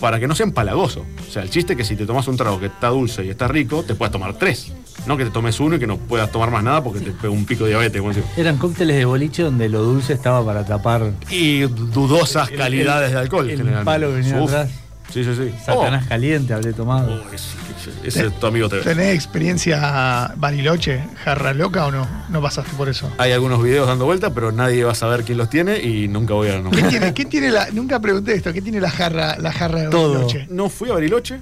para que no sea empalagoso. O sea, el chiste es que si te tomas un trago que está dulce y está rico, te puedes tomar tres. No que te tomes uno y que no puedas tomar más nada porque te pega un pico de diabetes. Eran cócteles de boliche donde lo dulce estaba para tapar Y dudosas El- calidades el- de alcohol, el palo venía Uf. atrás. Sí, sí, sí. Satanás caliente, hablé Oh, tomado. oh, ese, ese es tu amigo te ve. ¿Tenés experiencia Bariloche, jarra loca o no? No pasaste por eso. Hay algunos videos dando vuelta, pero nadie va a saber quién los tiene y nunca voy a ¿Qué nombrar. tiene, qué tiene la, nunca pregunté esto, ¿qué tiene la jarra, la jarra de Todo. Bariloche? No fui a Bariloche.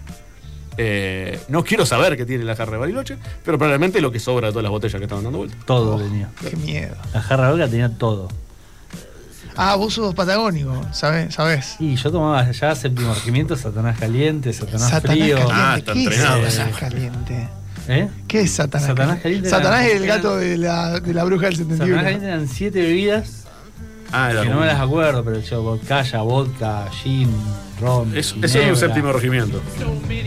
eh, no quiero saber qué tiene la jarra de Bariloche, pero probablemente lo que sobra de todas las botellas que estaban dando vuelta. Todo tenía. Qué miedo. La jarra loca tenía todo. Ah, vos sos patagónico, ¿sabes? ¿sabes? Y yo tomaba ya séptimo regimiento, Satanás caliente, Satanás, Satanás frío. caliente. Ah, está ¿Qué es entrenado. Satanás caliente? ¿Eh? ¿Qué es Satanás, Satanás caliente? Satanás es el gato de la, de la bruja del Satanás 71. caliente eran siete bebidas Ah, que no me las acuerdo, pero yo, vodka, vodka, gin, ron. Eso, eso es un séptimo regimiento.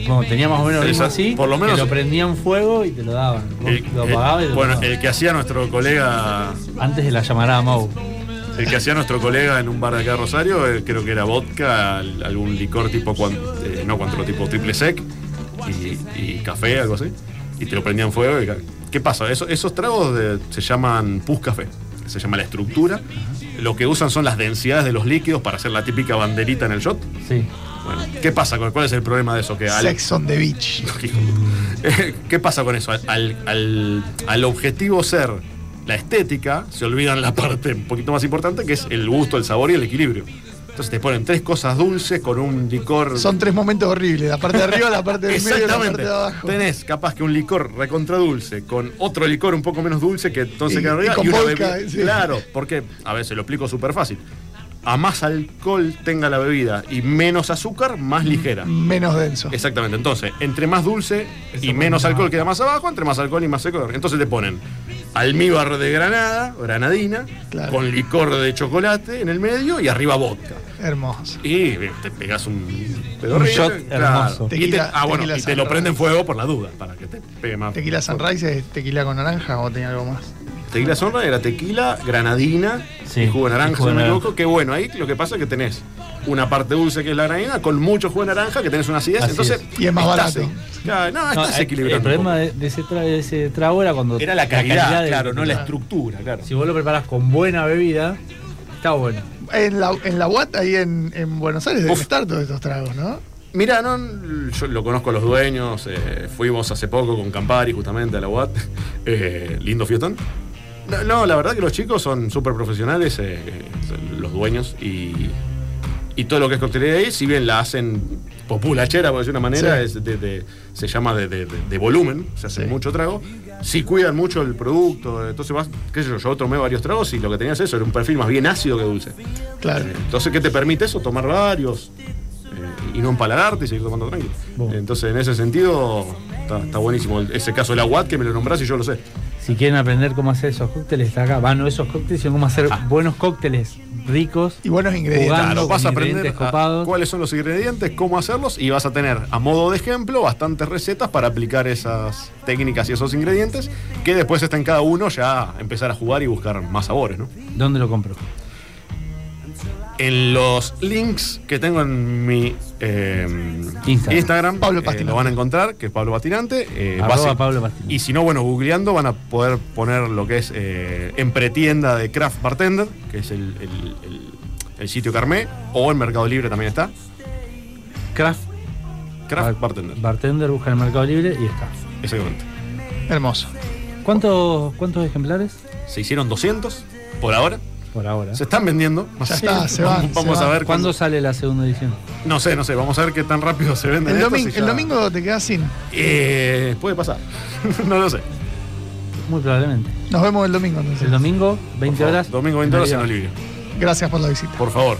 Bueno, tenía más o menos mismo así. por lo menos- que lo prendían fuego y te lo daban. El- lo el- apagabas y te lo bueno, daban. el que hacía nuestro colega, Antes de la llamarada Mau. El que hacía nuestro colega en un bar de acá de Rosario, eh, creo que era vodka, al- algún licor tipo cuan- eh, no cuatro tipo triple sec y, y café, algo así. Y te lo prendían fuego y ¿Qué pasa? Eso- esos tragos de- se llaman pus café. Se llama la estructura. Lo que usan son las densidades de los líquidos para hacer la típica banderita en el shot. Sí. Bueno, ¿qué pasa? con- ¿Cuál es el problema de eso? Que al- Sex on the beach. (laughs) (laughs) ¿Qué pasa con eso? Al- al- al objetivo ser la estética, se olvidan la parte un poquito más importante, que es el gusto, el sabor y el equilibrio. Entonces te ponen tres cosas dulces con un licor. Son tres momentos horribles. La parte de arriba, la parte del medio y la parte Exactamente. de abajo. Tenés capaz que un licor recontra dulce con otro licor un poco menos dulce que entonces Y- queda arriba y con una vodka, bebida- sí. Claro, porque, a ver, se lo explico súper fácil. A más alcohol tenga la bebida y menos azúcar, más ligera. Menos denso. Exactamente, entonces, entre más dulce y menos alcohol queda más abajo, entre más alcohol y más seco. Entonces te ponen almíbar de granada, granadina, Claro. con licor de chocolate en el medio y arriba vodka. Hermoso. Y te pegas un Un shot hermoso. Y te- Tequila- ah, bueno, tequila y te lo Sunrise. prenden fuego por la duda, para que te pegue más. Tequila Sunrise es tequila con naranja o tenía algo más. Tequila Sunrise era tequila, granadina Sí, y jugo de naranja, si no de me naranja. equivoco. Que bueno, ahí lo que pasa es que tenés una parte dulce que es la granadina con mucho jugo de naranja, que tenés una acidez. Así entonces, es. Y es más estás- barato. Claro, no, No, estás el- equilibrando. El problema de, de ese, tra- de ese trago era cuando. Era la calidad, del- claro, no la estructura, claro. Si vos lo preparás con buena bebida, está bueno. En la, en la UAT, ahí en, en Buenos Aires, deben estar todos estos tragos, ¿no? Mira, no, yo lo conozco a los dueños, eh, fuimos hace poco con Campari justamente a la UAT, (laughs) eh, lindo fiestón. No, no, la verdad que los chicos son súper profesionales, eh, los dueños, y, y todo lo que es coctelería ahí, si bien la hacen populachera, por decir una manera, Sí. es de- de- se llama de, de- volumen, se hace Sí. mucho trago, sí cuidan mucho el producto, entonces vas, qué sé yo, yo tomé varios tragos y lo que tenías eso era un perfil más bien ácido que dulce. Claro. Eh, Entonces, ¿qué te permite eso? Tomar varios eh, y no empalagarte y seguir tomando tranquilo. Bueno. Entonces, en ese sentido, está, está buenísimo. Ese caso de la UAT que me lo nombrás y yo lo sé. Si quieren aprender cómo hacer esos cócteles, está acá. Va, no esos cócteles, sino cómo hacer Ah. buenos cócteles ricos. Y buenos ingredientes. Jugando. Claro, vas a con aprender ingredientes a- copados. cuáles son los ingredientes, cómo hacerlos y vas a tener, a modo de ejemplo, bastantes recetas para aplicar esas técnicas y esos ingredientes que después está en cada uno ya empezar a jugar y buscar más sabores, ¿no? ¿Dónde lo compro? En los links que tengo en mi eh, Instagram. Instagram, Pablo eh, lo van a encontrar, que es Pablo Batinante. eh, base- Pablo Pastinante. Y si no, bueno, googleando van a poder poner lo que es eh, en pretienda de Craft Bartender, que es el, el- el- el sitio Carmé, o en Mercado Libre también está. Craft Craft Bar- Bartender, Bartender, busca en el Mercado Libre y está. exactamente. Hermoso. ¿Cuántos, ¿Cuántos ejemplares? Se hicieron 200 por ahora. Por ahora. Se están vendiendo. Ya está, se van, Vamos, a ver ¿Cuándo cuándo. sale la segunda edición? No sé, no sé. Vamos a ver qué tan rápido se venden. El, estos domingo y ya- el domingo te quedas sin. Eh, puede pasar. (laughs) no lo sé. Muy probablemente. Nos vemos el domingo entonces. El domingo, 20 Por favor, horas. Domingo 20 horas en. Olivia. Gracias por la visita. Por favor.